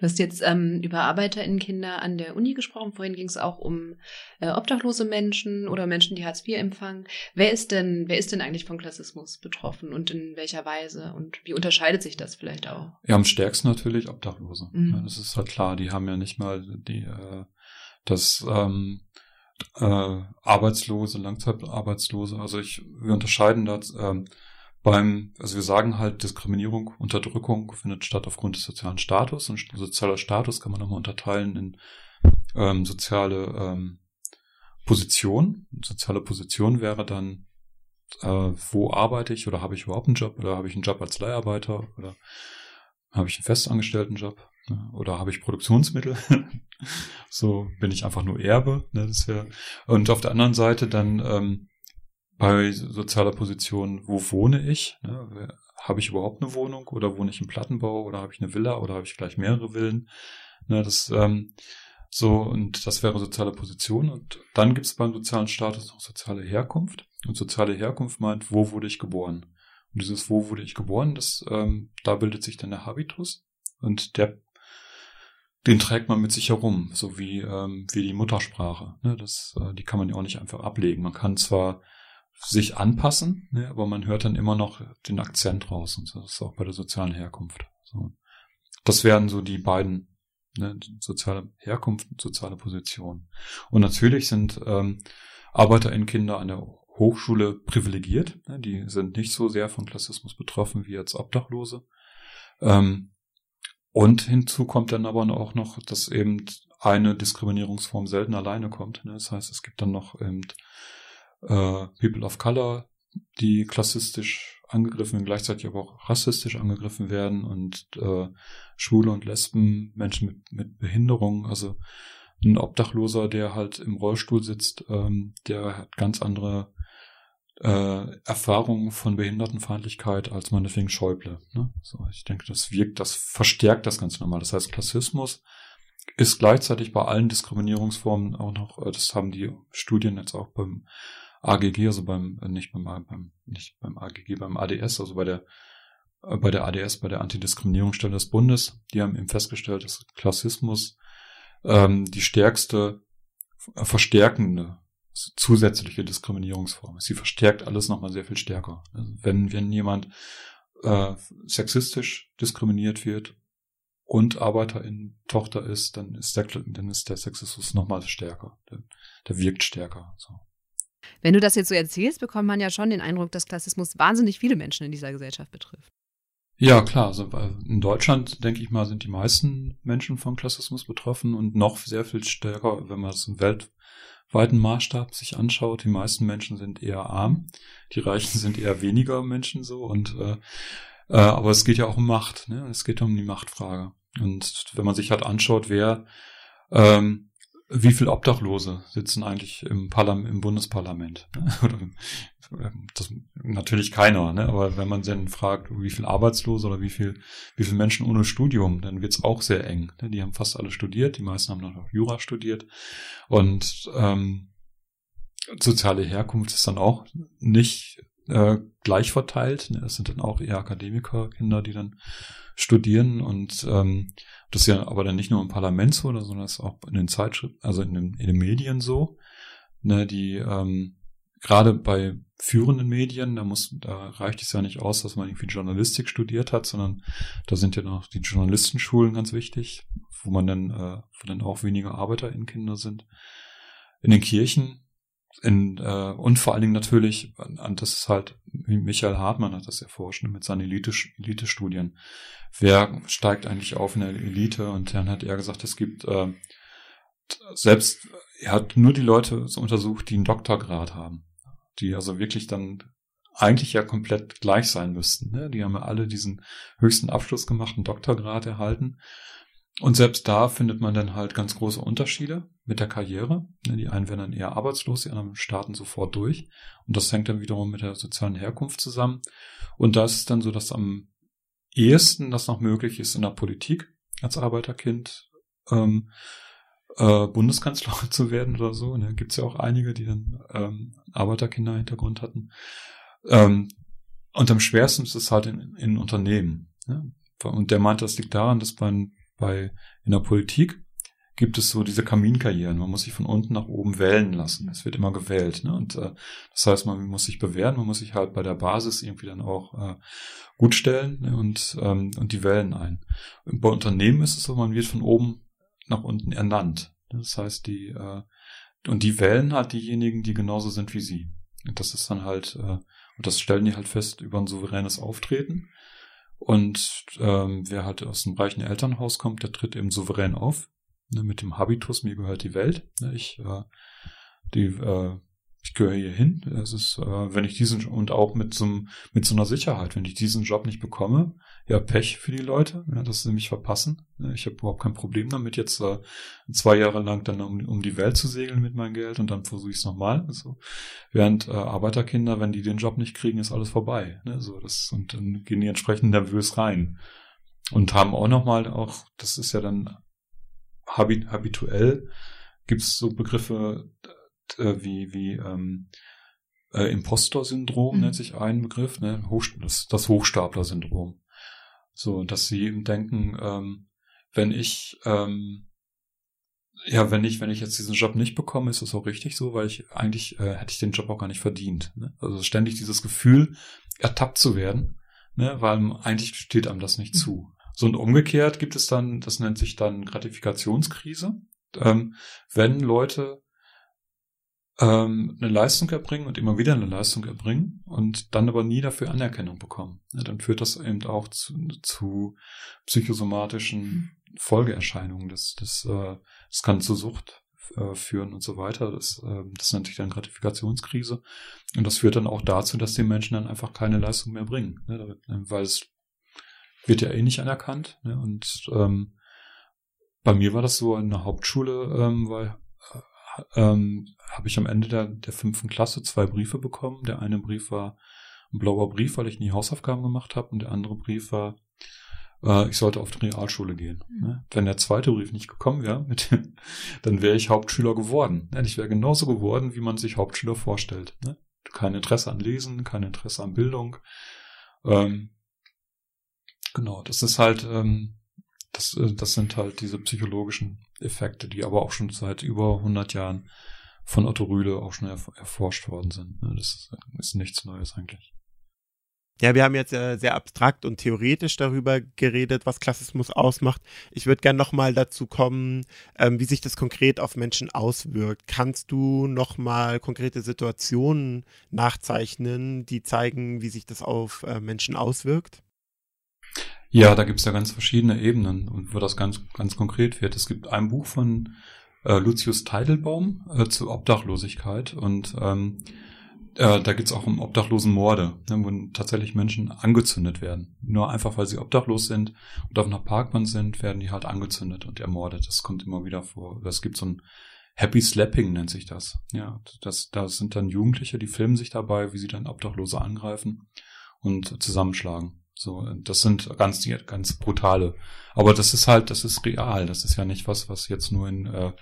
Du hast jetzt ähm, über ArbeiterInnenkinder an der Uni gesprochen. Vorhin ging es auch um äh, obdachlose Menschen oder Menschen, die Hartz IV empfangen. Wer ist denn, wer ist denn eigentlich von Klassismus betroffen und in welcher Weise? Und wie unterscheidet sich das vielleicht auch? Ja, am stärksten natürlich Obdachlose. Mhm. Ja, das ist halt klar. Die haben ja nicht mal die äh, das ähm, äh, Arbeitslose, Langzeitarbeitslose. Also ich, wir unterscheiden das ähm, beim, also wir sagen halt, Diskriminierung, Unterdrückung findet statt aufgrund des sozialen Status und sozialer Status kann man nochmal unterteilen in ähm, soziale ähm, Position. Soziale Position wäre dann, äh, wo arbeite ich oder habe ich überhaupt einen Job oder habe ich einen Job als Leiharbeiter oder habe ich einen festangestellten Job ne? oder habe ich Produktionsmittel? [LAUGHS] so bin ich einfach nur Erbe. Ne? Das wär, und auf der anderen Seite dann ähm, bei sozialer Position, wo wohne ich? Ne? Habe ich überhaupt eine Wohnung oder wohne ich im Plattenbau oder habe ich eine Villa oder habe ich gleich mehrere Villen? Ne, das ähm, so und das wäre soziale Position und dann gibt es beim sozialen Status noch soziale Herkunft und soziale Herkunft meint, wo wurde ich geboren? Und dieses wo wurde ich geboren, das ähm, da bildet sich dann der Habitus und der den trägt man mit sich herum, so wie ähm, wie die Muttersprache. Ne? Das äh, die kann man ja auch nicht einfach ablegen. Man kann zwar sich anpassen, ne, aber man hört dann immer noch den Akzent raus und das ist auch bei der sozialen Herkunft. So. Das wären so die beiden, ne, soziale Herkunft und soziale Position. Und natürlich sind ähm, ArbeiterInnen-Kinder an der Hochschule privilegiert. Ne, die sind nicht so sehr von Klassismus betroffen wie jetzt Obdachlose. Ähm, und hinzu kommt dann aber auch noch, dass eben eine Diskriminierungsform selten alleine kommt. Ne? Das heißt, es gibt dann noch eben äh, People of Color, die klassistisch angegriffen werden, gleichzeitig aber auch rassistisch angegriffen werden und äh, Schwule und Lesben, Menschen mit, mit Behinderung, also ein Obdachloser, der halt im Rollstuhl sitzt, ähm, der hat ganz andere äh, Erfahrungen von Behindertenfeindlichkeit als meinetwegen Schäuble. Ne? So, ich denke, das wirkt, das verstärkt das ganz normal. Das heißt, Klassismus ist gleichzeitig bei allen Diskriminierungsformen auch noch, äh, das haben die Studien jetzt auch beim AGG, also beim, äh, nicht beim, beim, nicht beim AGG, beim ADS, also bei der, äh, bei der ADS, bei der Antidiskriminierungsstelle des Bundes, die haben eben festgestellt, dass Klassismus ähm, die stärkste äh, verstärkende zusätzliche Diskriminierungsform ist. Sie verstärkt alles nochmal sehr viel stärker. Also wenn, wenn jemand äh, sexistisch diskriminiert wird und Arbeiterin Tochter ist, dann ist der, dann ist der Sexismus nochmal stärker. Der, der wirkt stärker. So. Wenn du das jetzt so erzählst, bekommt man ja schon den Eindruck, dass Klassismus wahnsinnig viele Menschen in dieser Gesellschaft betrifft. Ja, klar. Also äh, in Deutschland, denke ich mal, sind die meisten Menschen von Klassismus betroffen und noch sehr viel stärker, wenn man es im weltweiten Maßstab sich anschaut. Die meisten Menschen sind eher arm, die Reichen sind eher weniger Menschen so und äh, äh, aber es geht ja auch um Macht. Ne? Es geht um die Machtfrage. Und wenn man sich halt anschaut, wer ähm, wie viele Obdachlose sitzen eigentlich im, Parlament, im Bundesparlament? [LAUGHS] das, natürlich keiner, ne? aber wenn man dann fragt, wie viele Arbeitslose oder wie viel, wie viele Menschen ohne Studium, dann wird's auch sehr eng. Ne? Die haben fast alle studiert, die meisten haben noch Jura studiert und ähm, soziale Herkunft ist dann auch nicht äh, gleich verteilt. Ne? Sind dann auch eher Akademikerkinder, die dann studieren und ähm, das ist ja aber dann nicht nur im Parlament so, sondern das ist auch in den Zeitschriften, also in den, in den Medien so. Ne, die ähm, gerade bei führenden Medien, da muss, da reicht es ja nicht aus, dass man irgendwie Journalistik studiert hat, sondern da sind ja noch die Journalistenschulen ganz wichtig, wo man dann, äh, wo dann auch weniger Arbeiter in Kinder sind. In den Kirchen in, äh, und vor allen Dingen natürlich, das ist halt, wie Michael Hartmann hat das erforscht, mit seinen Elite-Studien. Wer steigt eigentlich auf in der Elite? Und dann hat er gesagt, es gibt äh, selbst, er hat nur die Leute untersucht, die einen Doktorgrad haben. Die also wirklich dann eigentlich ja komplett gleich sein müssten. Ne? Die haben ja alle diesen höchsten Abschluss gemacht, einen Doktorgrad erhalten. Und selbst da findet man dann halt ganz große Unterschiede mit der Karriere. Die einen werden dann eher arbeitslos, die anderen starten sofort durch. Und das hängt dann wiederum mit der sozialen Herkunft zusammen. Und da ist es dann so, dass am ehesten das noch möglich ist in der Politik als Arbeiterkind, ähm, äh, Bundeskanzler [LAUGHS] zu werden oder so. Ne? Gibt es ja auch einige, die dann ähm, Arbeiterkinder-Hintergrund hatten. Ähm, und am schwersten ist es halt in, in Unternehmen. Ne? Und der meinte, das liegt daran, dass bei, bei in der Politik gibt es so diese Kaminkarrieren. Man muss sich von unten nach oben wählen lassen. Es wird immer gewählt. Ne? Und äh, das heißt, man muss sich bewähren, man muss sich halt bei der Basis irgendwie dann auch äh, gut stellen ne? und, ähm, und die wählen ein. Und bei Unternehmen ist es so, man wird von oben nach unten ernannt. Das heißt, die äh, und die wählen halt diejenigen, die genauso sind wie sie. Und das ist dann halt, äh, und das stellen die halt fest über ein souveränes Auftreten. Und ähm, wer halt aus einem reichen Elternhaus kommt, der tritt eben souverän auf ne, mit dem Habitus, mir gehört die Welt. Ne, ich, äh, die, äh, ich gehöre hier hin. Es ist, äh, wenn ich diesen und auch mit so, mit so einer Sicherheit, wenn ich diesen Job nicht bekomme, ja Pech für die Leute, ja, dass sie mich verpassen. Ich habe überhaupt kein Problem damit, jetzt äh, zwei Jahre lang dann um, um die Welt zu segeln mit meinem Geld und dann versuche ich es nochmal. So. Während äh, Arbeiterkinder, wenn die den Job nicht kriegen, ist alles vorbei. Ne? So, das, und dann gehen die entsprechend nervös rein. Und haben auch nochmal auch, das ist ja dann habit habituell gibt es so Begriffe äh, wie, wie ähm, äh, Impostor-Syndrom mhm. nennt sich ein Begriff, ne? Hoch, das, das Hochstapler-Syndrom. So, dass sie eben denken, ähm, wenn ich ähm, ja, wenn ich, wenn ich jetzt diesen Job nicht bekomme, ist das auch richtig so, weil ich eigentlich äh, hätte ich den Job auch gar nicht verdient. Ne? Also ständig dieses Gefühl, ertappt zu werden, ne? weil eigentlich steht einem das nicht mhm. zu. So und umgekehrt gibt es dann, das nennt sich dann Gratifikationskrise, ähm, wenn Leute ähm, eine Leistung erbringen und immer wieder eine Leistung erbringen und dann aber nie dafür Anerkennung bekommen. Ja, dann führt das eben auch zu, zu psychosomatischen Folgeerscheinungen. Das, das, äh, das kann zu Sucht äh, führen und so weiter. Das, äh, das nennt sich dann Gratifikationskrise. Und das führt dann auch dazu, dass die Menschen dann einfach keine Leistung mehr bringen, ne, weil es wird ja eh nicht anerkannt. Ne? Und ähm, bei mir war das so in der Hauptschule, ähm, weil ähm, habe ich am Ende der, der fünften Klasse zwei Briefe bekommen. Der eine Brief war ein blauer Brief, weil ich nie Hausaufgaben gemacht habe, und der andere Brief war, äh, ich sollte auf die Realschule gehen. Mhm. Ne? Wenn der zweite Brief nicht gekommen wäre, [LAUGHS] dann wäre ich Hauptschüler geworden. Ne? Ich wäre genauso geworden, wie man sich Hauptschüler vorstellt. Ne? Kein Interesse an Lesen, kein Interesse an Bildung. Ähm, Genau, das ist halt, ähm, das, äh, das sind halt diese psychologischen Effekte, die aber auch schon seit über 100 Jahren von Otto Rühle auch schon erf erforscht worden sind. Ne? Das ist nichts Neues eigentlich. Ja, wir haben jetzt äh, sehr abstrakt und theoretisch darüber geredet, was Klassismus ausmacht. Ich würde gerne nochmal dazu kommen, ähm, wie sich das konkret auf Menschen auswirkt. Kannst du nochmal konkrete Situationen nachzeichnen, die zeigen, wie sich das auf äh, Menschen auswirkt? Ja, da gibt's ja ganz verschiedene Ebenen und wo das ganz, ganz konkret wird. Es gibt ein Buch von äh, Lucius Teidelbaum äh, zur Obdachlosigkeit und ähm, äh, da geht's auch um Obdachlosenmorde, ne, wo tatsächlich Menschen angezündet werden. Nur einfach, weil sie obdachlos sind und auf einer Parkbahn sind, werden die halt angezündet und ermordet. Das kommt immer wieder vor. Es gibt so ein Happy Slapping nennt sich das. Ja, das, das sind dann Jugendliche, die filmen sich dabei, wie sie dann Obdachlose angreifen und zusammenschlagen. So, das sind ganz, ganz brutale. Aber das ist halt, das ist real. Das ist ja nicht was, was jetzt nur in, äh,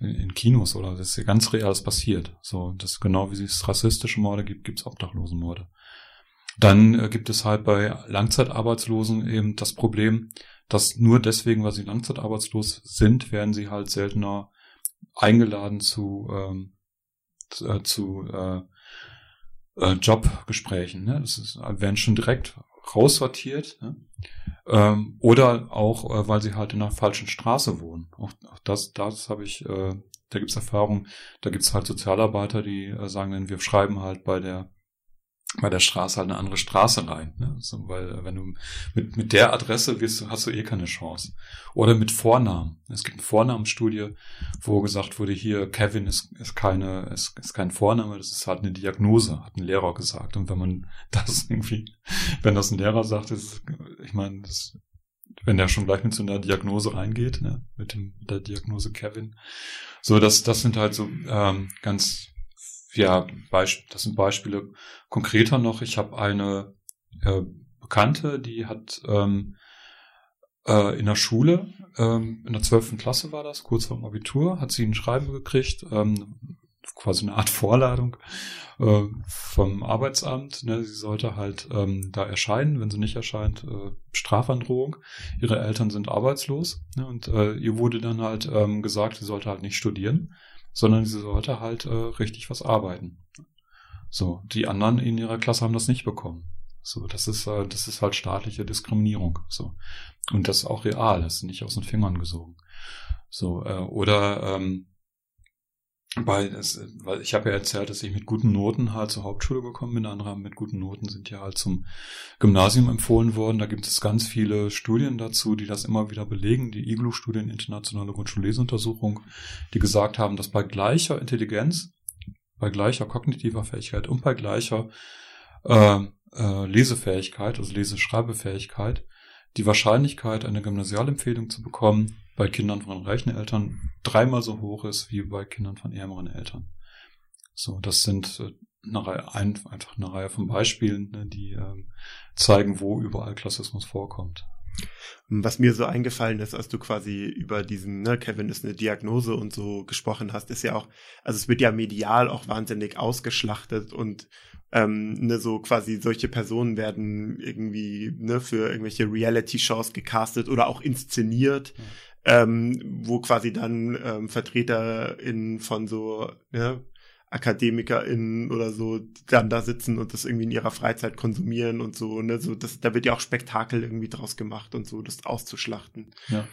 in Kinos oder das ist ja ganz reales passiert. So, das genau wie es rassistische Morde gibt, gibt es Obdachlosenmorde. Dann äh, gibt es halt bei Langzeitarbeitslosen eben das Problem, dass nur deswegen, weil sie langzeitarbeitslos sind, werden sie halt seltener eingeladen zu, ähm, zu, äh, zu äh, Jobgesprächen. Ne? Das ist, werden schon direkt raussortiert. Ne? Ähm, oder auch, äh, weil sie halt in einer falschen Straße wohnen. Auch, auch das, das habe ich, äh, da gibt's Erfahrungen, da gibt's halt Sozialarbeiter, die äh, sagen dann, wir schreiben halt bei der bei der Straße halt eine andere Straße rein. Ne? So, weil wenn du mit, mit der Adresse wirst, hast du eh keine Chance. Oder mit Vornamen. Es gibt eine Vornamensstudie, wo gesagt wurde, hier Kevin ist, ist keine, ist, ist kein Vorname, das ist halt eine Diagnose, hat ein Lehrer gesagt. Und wenn man [LAUGHS] das irgendwie, wenn das ein Lehrer sagt, ist, ich meine, das, wenn der schon gleich mit so einer Diagnose reingeht, ne, mit, dem, mit der Diagnose Kevin. So, das, das sind halt so ähm, ganz ja, das sind Beispiele konkreter noch. Ich habe eine äh, Bekannte, die hat ähm, äh, in der Schule, ähm, in der zwölften Klasse war das, kurz vor dem Abitur, hat sie ein Schreiben gekriegt, ähm, quasi eine Art Vorladung äh, vom Arbeitsamt. Ne? Sie sollte halt ähm, da erscheinen. Wenn sie nicht erscheint, äh, Strafandrohung. Ihre Eltern sind arbeitslos. Ne? Und äh, ihr wurde dann halt ähm, gesagt, sie sollte halt nicht studieren, sondern sie sollte halt äh, richtig was arbeiten. So, die anderen in ihrer Klasse haben das nicht bekommen. So, das ist, äh, das ist halt staatliche Diskriminierung. So. Und das ist auch real, das ist nicht aus den Fingern gesogen. So, äh, oder ähm, weil, es, weil ich habe ja erzählt, dass ich mit guten Noten halt zur Hauptschule gekommen bin. Andere mit guten Noten sind ja halt zum Gymnasium empfohlen worden. Da gibt es ganz viele Studien dazu, die das immer wieder belegen. Die IGLU-Studien, Internationale Grundschulleseuntersuchung, die gesagt haben, dass bei gleicher Intelligenz, bei gleicher kognitiver Fähigkeit und bei gleicher äh, äh, Lesefähigkeit, also Leseschreibefähigkeit, die Wahrscheinlichkeit, eine Gymnasialempfehlung zu bekommen, bei Kindern von reichen Eltern dreimal so hoch ist wie bei Kindern von ärmeren Eltern. So, das sind äh, eine Reihe, ein, einfach eine Reihe von Beispielen, ne, die ähm, zeigen, wo überall Klassismus vorkommt. Was mir so eingefallen ist, als du quasi über diesen, ne, Kevin ist eine Diagnose und so gesprochen hast, ist ja auch, also es wird ja medial auch wahnsinnig ausgeschlachtet und ähm, ne, so quasi solche Personen werden irgendwie ne, für irgendwelche Reality-Shows gecastet oder auch inszeniert. Ja ähm, wo quasi dann ähm, VertreterInnen von so ja, AkademikerInnen oder so dann da sitzen und das irgendwie in ihrer Freizeit konsumieren und so, ne, so das, da wird ja auch Spektakel irgendwie draus gemacht und so, das auszuschlachten. Ja.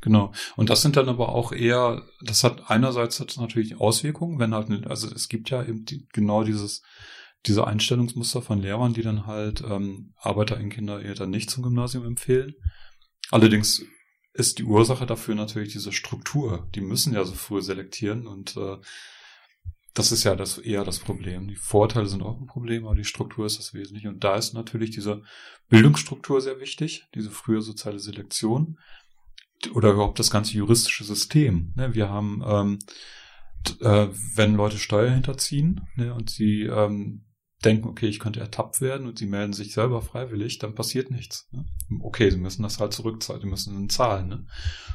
Genau. Und das sind dann aber auch eher, das hat einerseits hat natürlich Auswirkungen, wenn halt, also es gibt ja eben die, genau dieses, diese Einstellungsmuster von Lehrern, die dann halt ähm, ArbeiterInnen-Kinder eher dann nicht zum Gymnasium empfehlen. Allerdings ist die Ursache dafür natürlich diese Struktur. Die müssen ja so früh selektieren und äh, das ist ja das eher das Problem. Die Vorteile sind auch ein Problem, aber die Struktur ist das Wesentliche. Und da ist natürlich diese Bildungsstruktur sehr wichtig, diese frühe soziale Selektion oder überhaupt das ganze juristische System. Ne? Wir haben, ähm, äh, wenn Leute Steuer hinterziehen ne, und sie ähm, denken, okay, ich könnte ertappt werden und sie melden sich selber freiwillig, dann passiert nichts. Ne? Okay, sie müssen das halt zurückzahlen, sie müssen dann zahlen, ne?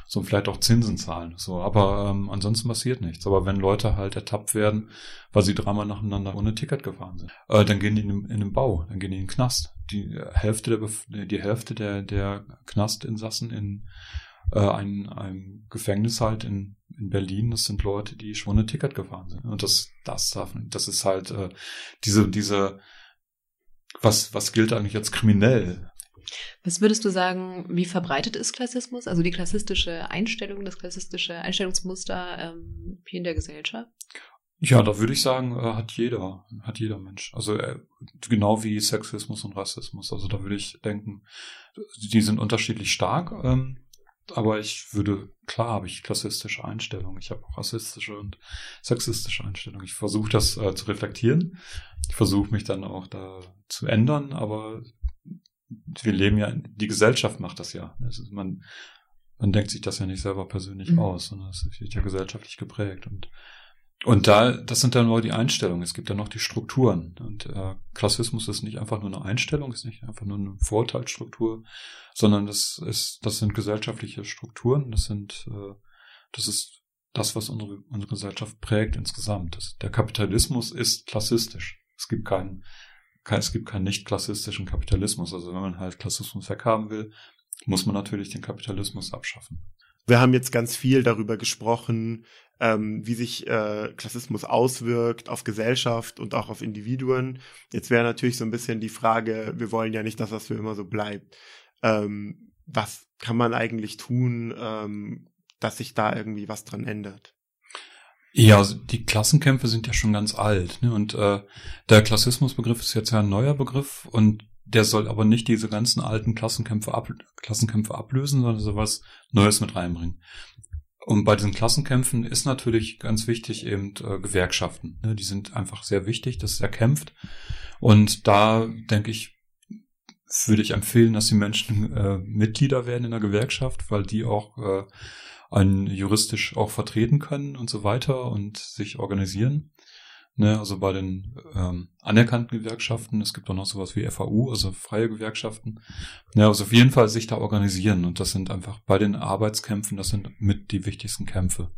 So vielleicht auch Zinsen zahlen. So, aber ähm, ansonsten passiert nichts. Aber wenn Leute halt ertappt werden, weil sie dreimal nacheinander ohne Ticket gefahren sind, äh, dann gehen die in in den Bau, dann gehen die in den Knast. Die Hälfte der die Hälfte der, der Knastinsassen in äh, ein, ein Gefängnis halt in, in Berlin, das sind Leute, die schon ein Ticket gefahren sind. Und das, das, das ist halt äh, diese, diese, was, was gilt eigentlich als kriminell? Was würdest du sagen, wie verbreitet ist Klassismus? Also die klassistische Einstellung, das klassistische Einstellungsmuster ähm, hier in der Gesellschaft? Ja, da würde ich sagen, äh, hat jeder, hat jeder Mensch. Also äh, genau wie Sexismus und Rassismus. Also da würde ich denken, die sind unterschiedlich stark. Ähm, aber ich würde, klar habe ich klassistische Einstellungen. Ich habe auch rassistische und sexistische Einstellungen. Ich versuche das äh, zu reflektieren. Ich versuche mich dann auch da zu ändern, aber wir leben ja, die Gesellschaft macht das ja. Ist, man, man denkt sich das ja nicht selber persönlich mhm. aus, sondern es wird ja gesellschaftlich geprägt. Und und da, das sind dann nur die Einstellungen. Es gibt dann noch die Strukturen. Und äh, Klassismus ist nicht einfach nur eine Einstellung, ist nicht einfach nur eine Vorteilsstruktur, sondern das ist, das sind gesellschaftliche Strukturen. Das sind, äh, das ist das, was unsere, unsere Gesellschaft prägt insgesamt. Das, der Kapitalismus ist klassistisch. Es gibt keinen, kein, es gibt keinen nicht klassistischen Kapitalismus. Also wenn man halt Klassismus weghaben will, muss man natürlich den Kapitalismus abschaffen. Wir haben jetzt ganz viel darüber gesprochen, ähm, wie sich äh, Klassismus auswirkt auf Gesellschaft und auch auf Individuen. Jetzt wäre natürlich so ein bisschen die Frage, wir wollen ja nicht, dass das für immer so bleibt. Ähm, was kann man eigentlich tun, ähm, dass sich da irgendwie was dran ändert? Ja, also die Klassenkämpfe sind ja schon ganz alt. Ne? Und äh, der Klassismusbegriff ist jetzt ja ein neuer Begriff und der soll aber nicht diese ganzen alten Klassenkämpfe, ab, Klassenkämpfe ablösen, sondern sowas Neues mit reinbringen. Und bei diesen Klassenkämpfen ist natürlich ganz wichtig eben äh, Gewerkschaften. Ne? Die sind einfach sehr wichtig, das ist erkämpft. Und da denke ich, würde ich empfehlen, dass die Menschen äh, Mitglieder werden in der Gewerkschaft, weil die auch äh, einen juristisch auch vertreten können und so weiter und sich organisieren. Ne, also bei den ähm, anerkannten Gewerkschaften, es gibt auch noch sowas wie FAU, also freie Gewerkschaften. Ja, also auf jeden Fall sich da organisieren und das sind einfach bei den Arbeitskämpfen, das sind mit die wichtigsten Kämpfe.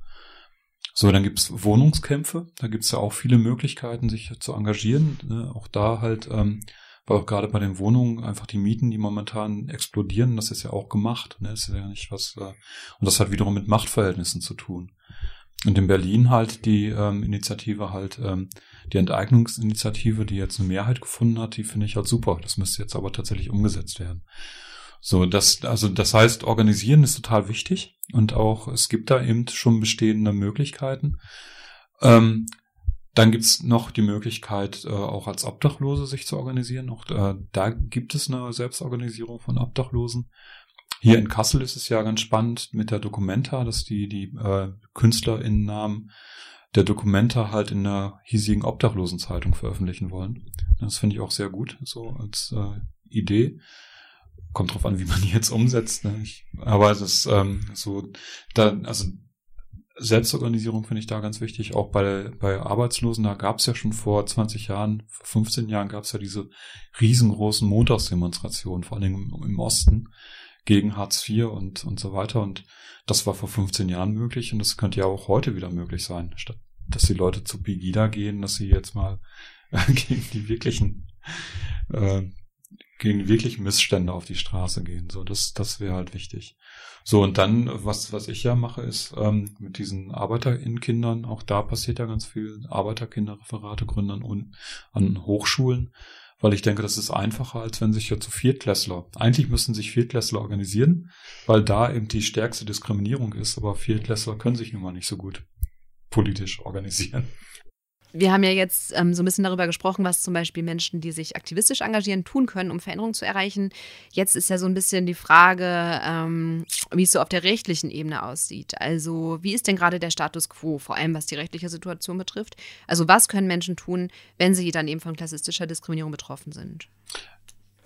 So, dann gibt's Wohnungskämpfe, da gibt's ja auch viele Möglichkeiten, sich zu engagieren. Ne? Auch da halt, ähm, weil auch gerade bei den Wohnungen einfach die Mieten, die momentan explodieren, das ist ja auch gemacht. Ne? Ist ja nicht was, äh, und das hat wiederum mit Machtverhältnissen zu tun. Und in Berlin halt die ähm, Initiative halt, ähm, die Enteignungsinitiative, die jetzt eine Mehrheit gefunden hat, die finde ich halt super. Das müsste jetzt aber tatsächlich umgesetzt werden. So, das, also das heißt, organisieren ist total wichtig und auch es gibt da eben schon bestehende Möglichkeiten. Ähm, dann gibt's noch die Möglichkeit, äh, auch als Obdachlose sich zu organisieren. Auch äh, da gibt es eine Selbstorganisierung von Obdachlosen. Hier in Kassel ist es ja ganz spannend mit der Documenta, dass die die äh, KünstlerInnennamen der Documenta halt in der hiesigen Obdachlosenzeitung veröffentlichen wollen. Das finde ich auch sehr gut, so als äh, Idee. Kommt drauf an, wie man die jetzt umsetzt. Ne? Ich, aber es ist ähm, so, da, also Selbstorganisierung finde ich da ganz wichtig. Auch bei, bei Arbeitslosen, da gab es ja schon vor 20 Jahren, vor 15 Jahren gab es ja diese riesengroßen Montagsdemonstrationen, vor allem im, im Osten gegen Hartz IV und, und so weiter. Und das war vor 15 Jahren möglich und das könnte ja auch heute wieder möglich sein, statt dass die Leute zu Pegida gehen, dass sie jetzt mal [LAUGHS] gegen die wirklichen, äh, gegen die wirklichen Missstände auf die Straße gehen. So, das, das wäre halt wichtig. So, und dann, was, was ich ja mache, ist ähm, mit diesen ArbeiterInnen-Kindern, auch da passiert ja ganz viel, Arbeiterkinderreferate gründen und an Hochschulen weil ich denke, das ist einfacher, als wenn sich ja zu Viertklässler. Eigentlich müssen sich Viertklässler organisieren, weil da eben die stärkste Diskriminierung ist, aber Viertklässler können sich nun mal nicht so gut politisch organisieren. Wir haben ja jetzt ähm, so ein bisschen darüber gesprochen, was zum Beispiel Menschen, die sich aktivistisch engagieren, tun können, um Veränderungen zu erreichen. Jetzt ist ja so ein bisschen die Frage, ähm, wie es so auf der rechtlichen Ebene aussieht. Also wie ist denn gerade der Status quo, vor allem was die rechtliche Situation betrifft? Also was können Menschen tun, wenn sie dann eben von klassistischer Diskriminierung betroffen sind?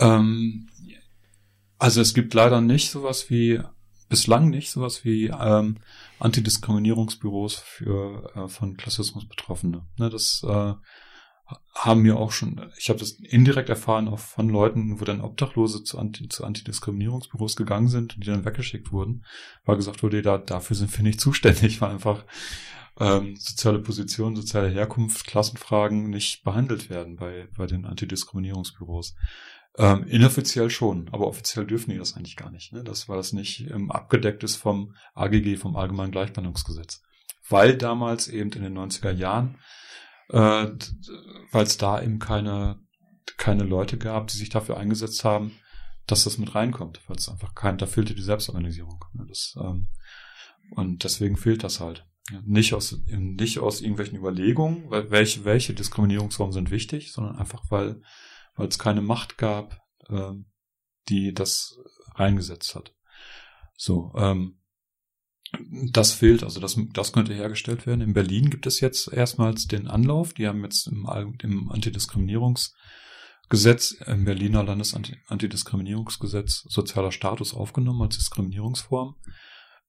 Ähm, also es gibt leider nicht sowas wie bislang nicht sowas wie ähm, Antidiskriminierungsbüros für äh, von Klassismus Betroffene. Ne, das äh, haben wir auch schon, ich habe das indirekt erfahren auch von Leuten, wo dann Obdachlose zu, Anti, zu Antidiskriminierungsbüros gegangen sind und die dann weggeschickt wurden, weil gesagt wurde, da, dafür sind wir nicht zuständig, weil einfach ähm, soziale Position, soziale Herkunft, Klassenfragen nicht behandelt werden bei, bei den Antidiskriminierungsbüros. Ähm, inoffiziell schon, aber offiziell dürfen die das eigentlich gar nicht. Ne? Das, weil das nicht ähm, abgedeckt ist vom AGG, vom Allgemeinen Gleichbehandlungsgesetz. Weil damals eben in den 90er Jahren, äh, weil es da eben keine, keine Leute gab, die sich dafür eingesetzt haben, dass das mit reinkommt, weil es einfach kein, da fehlte die Selbstorganisierung. Ne? Das, ähm, und deswegen fehlt das halt. Nicht aus, nicht aus irgendwelchen Überlegungen, welche, welche Diskriminierungsformen sind wichtig, sondern einfach, weil weil es keine Macht gab, äh, die das reingesetzt hat. So, ähm, das fehlt, also das, das könnte hergestellt werden. In Berlin gibt es jetzt erstmals den Anlauf. Die haben jetzt im, im Antidiskriminierungsgesetz, im Berliner Landesantidiskriminierungsgesetz sozialer Status aufgenommen als Diskriminierungsform.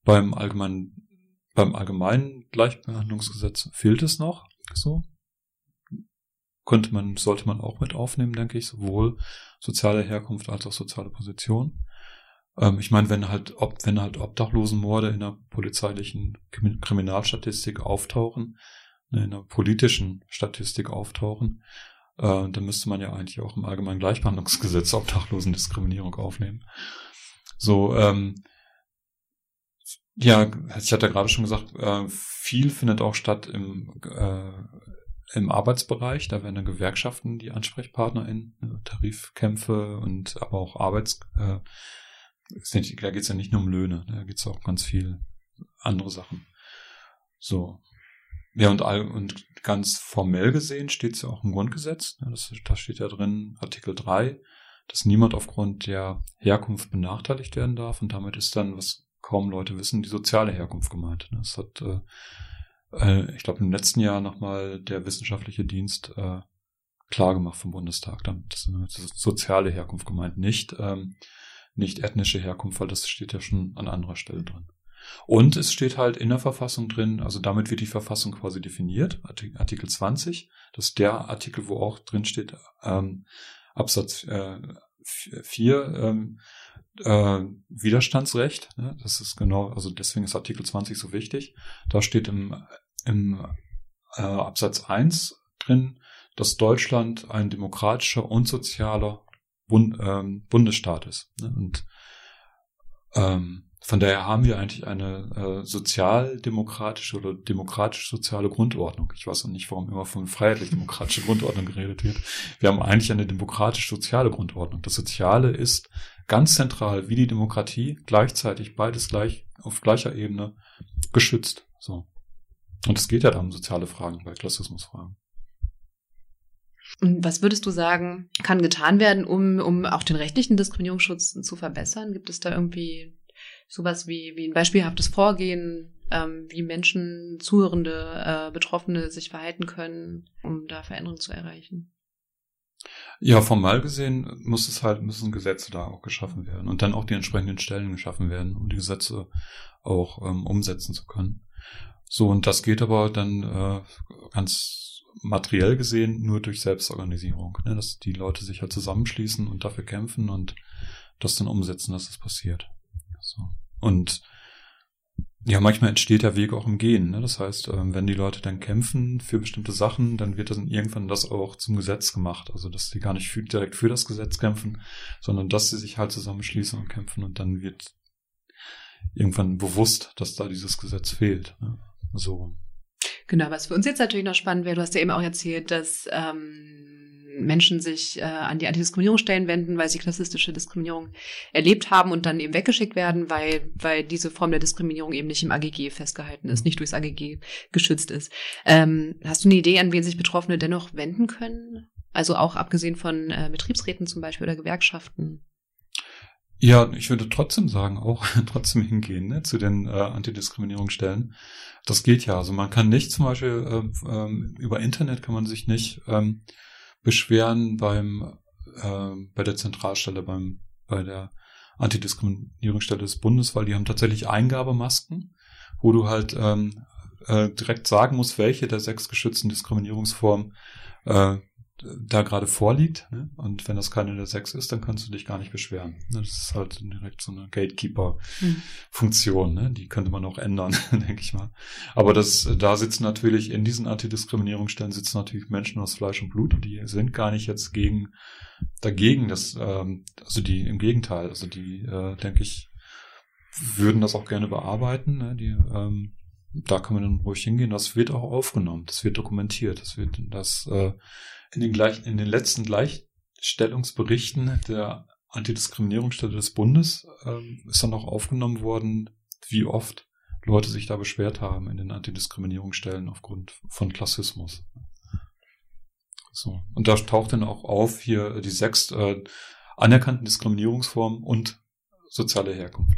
Beim allgemeinen, beim allgemeinen Gleichbehandlungsgesetz fehlt es noch, so könnte man, sollte man auch mit aufnehmen, denke ich, sowohl soziale Herkunft als auch soziale Position. Ähm, ich meine, wenn halt, ob, wenn halt Obdachlosenmorde in der polizeilichen Kriminalstatistik auftauchen, ne, in der politischen Statistik auftauchen, äh, dann müsste man ja eigentlich auch im allgemeinen Gleichbehandlungsgesetz [LAUGHS] Obdachlosendiskriminierung aufnehmen. So, ähm, ja, ich hatte gerade schon gesagt, äh, viel findet auch statt im äh, im Arbeitsbereich, da werden dann Gewerkschaften die AnsprechpartnerInnen, ne, Tarifkämpfe und aber auch Arbeits, äh, da geht es ja nicht nur um Löhne, da geht es auch ganz viel andere Sachen. So. Ja, und, all, und ganz formell gesehen steht es ja auch im Grundgesetz, ne, das, da steht ja drin, Artikel 3, dass niemand aufgrund der Herkunft benachteiligt werden darf und damit ist dann, was kaum Leute wissen, die soziale Herkunft gemeint. Ne. Das hat äh, ich glaube, im letzten Jahr nochmal der wissenschaftliche Dienst äh, klar gemacht vom Bundestag. Das ist soziale Herkunft gemeint, nicht, ähm, nicht ethnische Herkunft, weil das steht ja schon an anderer Stelle drin. Und es steht halt in der Verfassung drin, also damit wird die Verfassung quasi definiert, Artikel 20. Das ist der Artikel, wo auch drin steht, ähm, Absatz äh, 4, ähm, äh, Widerstandsrecht. Ne? Das ist genau, also deswegen ist Artikel 20 so wichtig. Da steht im, im äh, Absatz 1 drin, dass Deutschland ein demokratischer und sozialer Bund, ähm, Bundesstaat ist. Ne? Und ähm, von daher haben wir eigentlich eine äh, sozialdemokratische oder demokratisch-soziale Grundordnung. Ich weiß auch nicht, warum immer von freiheitlich-demokratischer [LAUGHS] Grundordnung geredet wird. Wir haben eigentlich eine demokratisch-soziale Grundordnung. Das Soziale ist ganz zentral wie die Demokratie gleichzeitig beides gleich auf gleicher Ebene geschützt. So. Und es geht ja da um soziale Fragen bei Klassismusfragen. Was würdest du sagen, kann getan werden, um, um auch den rechtlichen Diskriminierungsschutz zu verbessern? Gibt es da irgendwie sowas wie, wie ein beispielhaftes Vorgehen, ähm, wie Menschen, Zuhörende, äh, Betroffene sich verhalten können, um da Veränderungen zu erreichen? Ja, formal gesehen muss es halt, müssen Gesetze da auch geschaffen werden und dann auch die entsprechenden Stellen geschaffen werden, um die Gesetze auch ähm, umsetzen zu können. So, und das geht aber dann äh, ganz materiell gesehen nur durch Selbstorganisierung, ne? dass die Leute sich halt zusammenschließen und dafür kämpfen und das dann umsetzen, dass es passiert. So. Und ja, manchmal entsteht der Weg auch im Gehen. Ne? Das heißt, ähm, wenn die Leute dann kämpfen für bestimmte Sachen, dann wird dann irgendwann das auch zum Gesetz gemacht. Also, dass sie gar nicht für, direkt für das Gesetz kämpfen, sondern dass sie sich halt zusammenschließen und kämpfen und dann wird irgendwann bewusst, dass da dieses Gesetz fehlt. Ne? So. Genau, was für uns jetzt natürlich noch spannend wäre, du hast ja eben auch erzählt, dass ähm, Menschen sich äh, an die Antidiskriminierungsstellen wenden, weil sie klassistische Diskriminierung erlebt haben und dann eben weggeschickt werden, weil, weil diese Form der Diskriminierung eben nicht im AGG festgehalten ist, nicht durchs AGG geschützt ist. Ähm, hast du eine Idee, an wen sich Betroffene dennoch wenden können? Also auch abgesehen von äh, Betriebsräten zum Beispiel oder Gewerkschaften? Ja, ich würde trotzdem sagen, auch [LAUGHS] trotzdem hingehen ne, zu den äh, Antidiskriminierungsstellen. Das geht ja. Also man kann nicht zum Beispiel äh, äh, über Internet kann man sich nicht ähm, beschweren beim äh, bei der Zentralstelle, beim bei der Antidiskriminierungsstelle des Bundes, weil die haben tatsächlich Eingabemasken, wo du halt ähm, äh, direkt sagen musst, welche der sechs geschützten Diskriminierungsformen äh, da gerade vorliegt. Ne? Und wenn das keine der sechs ist, dann kannst du dich gar nicht beschweren. Ne? Das ist halt direkt so eine Gatekeeper-Funktion. Ne? Die könnte man auch ändern, [LAUGHS] denke ich mal. Aber das, da sitzen natürlich, in diesen Antidiskriminierungsstellen sitzen natürlich Menschen aus Fleisch und Blut und die sind gar nicht jetzt gegen, dagegen, dass, ähm, also die, im Gegenteil, also die, äh, denke ich, würden das auch gerne bearbeiten. Ne? Die, ähm, da kann man dann ruhig hingehen. Das wird auch aufgenommen, das wird dokumentiert, das wird, das äh, in den, gleich, in den letzten Gleichstellungsberichten der Antidiskriminierungsstelle des Bundes ähm, ist dann auch aufgenommen worden, wie oft Leute sich da beschwert haben in den Antidiskriminierungsstellen aufgrund von Klassismus. So. Und da taucht dann auch auf hier die sechs äh, anerkannten Diskriminierungsformen und soziale Herkunft.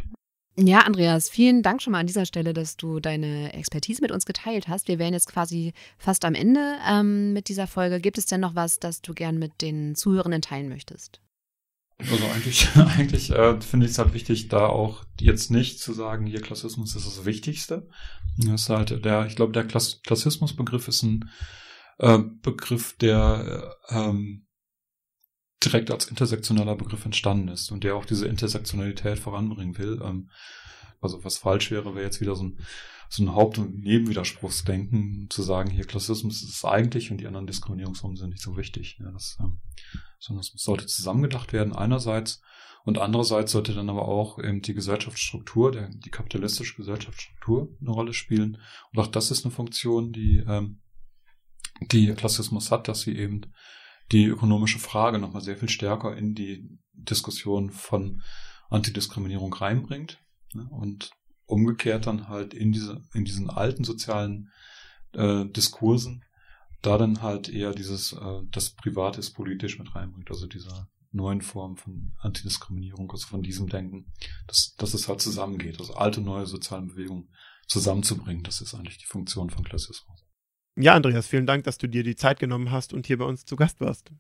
Ja, Andreas, vielen Dank schon mal an dieser Stelle, dass du deine Expertise mit uns geteilt hast. Wir wären jetzt quasi fast am Ende ähm, mit dieser Folge. Gibt es denn noch was, das du gern mit den Zuhörenden teilen möchtest? Also eigentlich, [LAUGHS] eigentlich äh, finde ich es halt wichtig, da auch jetzt nicht zu sagen, hier Klassismus ist das Wichtigste. Das ist halt der, ich glaube, der Klass Klassismusbegriff ist ein äh, Begriff, der äh, ähm, direkt als intersektionaler Begriff entstanden ist und der auch diese Intersektionalität voranbringen will. Ähm, also was falsch wäre, wäre jetzt wieder so ein, so ein Haupt- und Nebenwiderspruchsdenken, zu sagen, hier Klassismus ist es eigentlich und die anderen Diskriminierungsformen sind nicht so wichtig. Ja, das, ähm, sondern es sollte zusammengedacht werden einerseits und andererseits sollte dann aber auch eben die Gesellschaftsstruktur, der, die kapitalistische Gesellschaftsstruktur eine Rolle spielen. Und auch das ist eine Funktion, die, ähm, die Klassismus hat, dass sie eben die ökonomische Frage nochmal sehr viel stärker in die Diskussion von Antidiskriminierung reinbringt ne? und umgekehrt dann halt in diese in diesen alten sozialen äh, Diskursen da dann halt eher dieses äh, das Private ist politisch mit reinbringt, also dieser neuen Form von Antidiskriminierung, also von diesem Denken, dass, dass es halt zusammengeht, also alte neue soziale Bewegungen zusammenzubringen, das ist eigentlich die Funktion von Klassismus. Ja, Andreas, vielen Dank, dass du dir die Zeit genommen hast und hier bei uns zu Gast warst.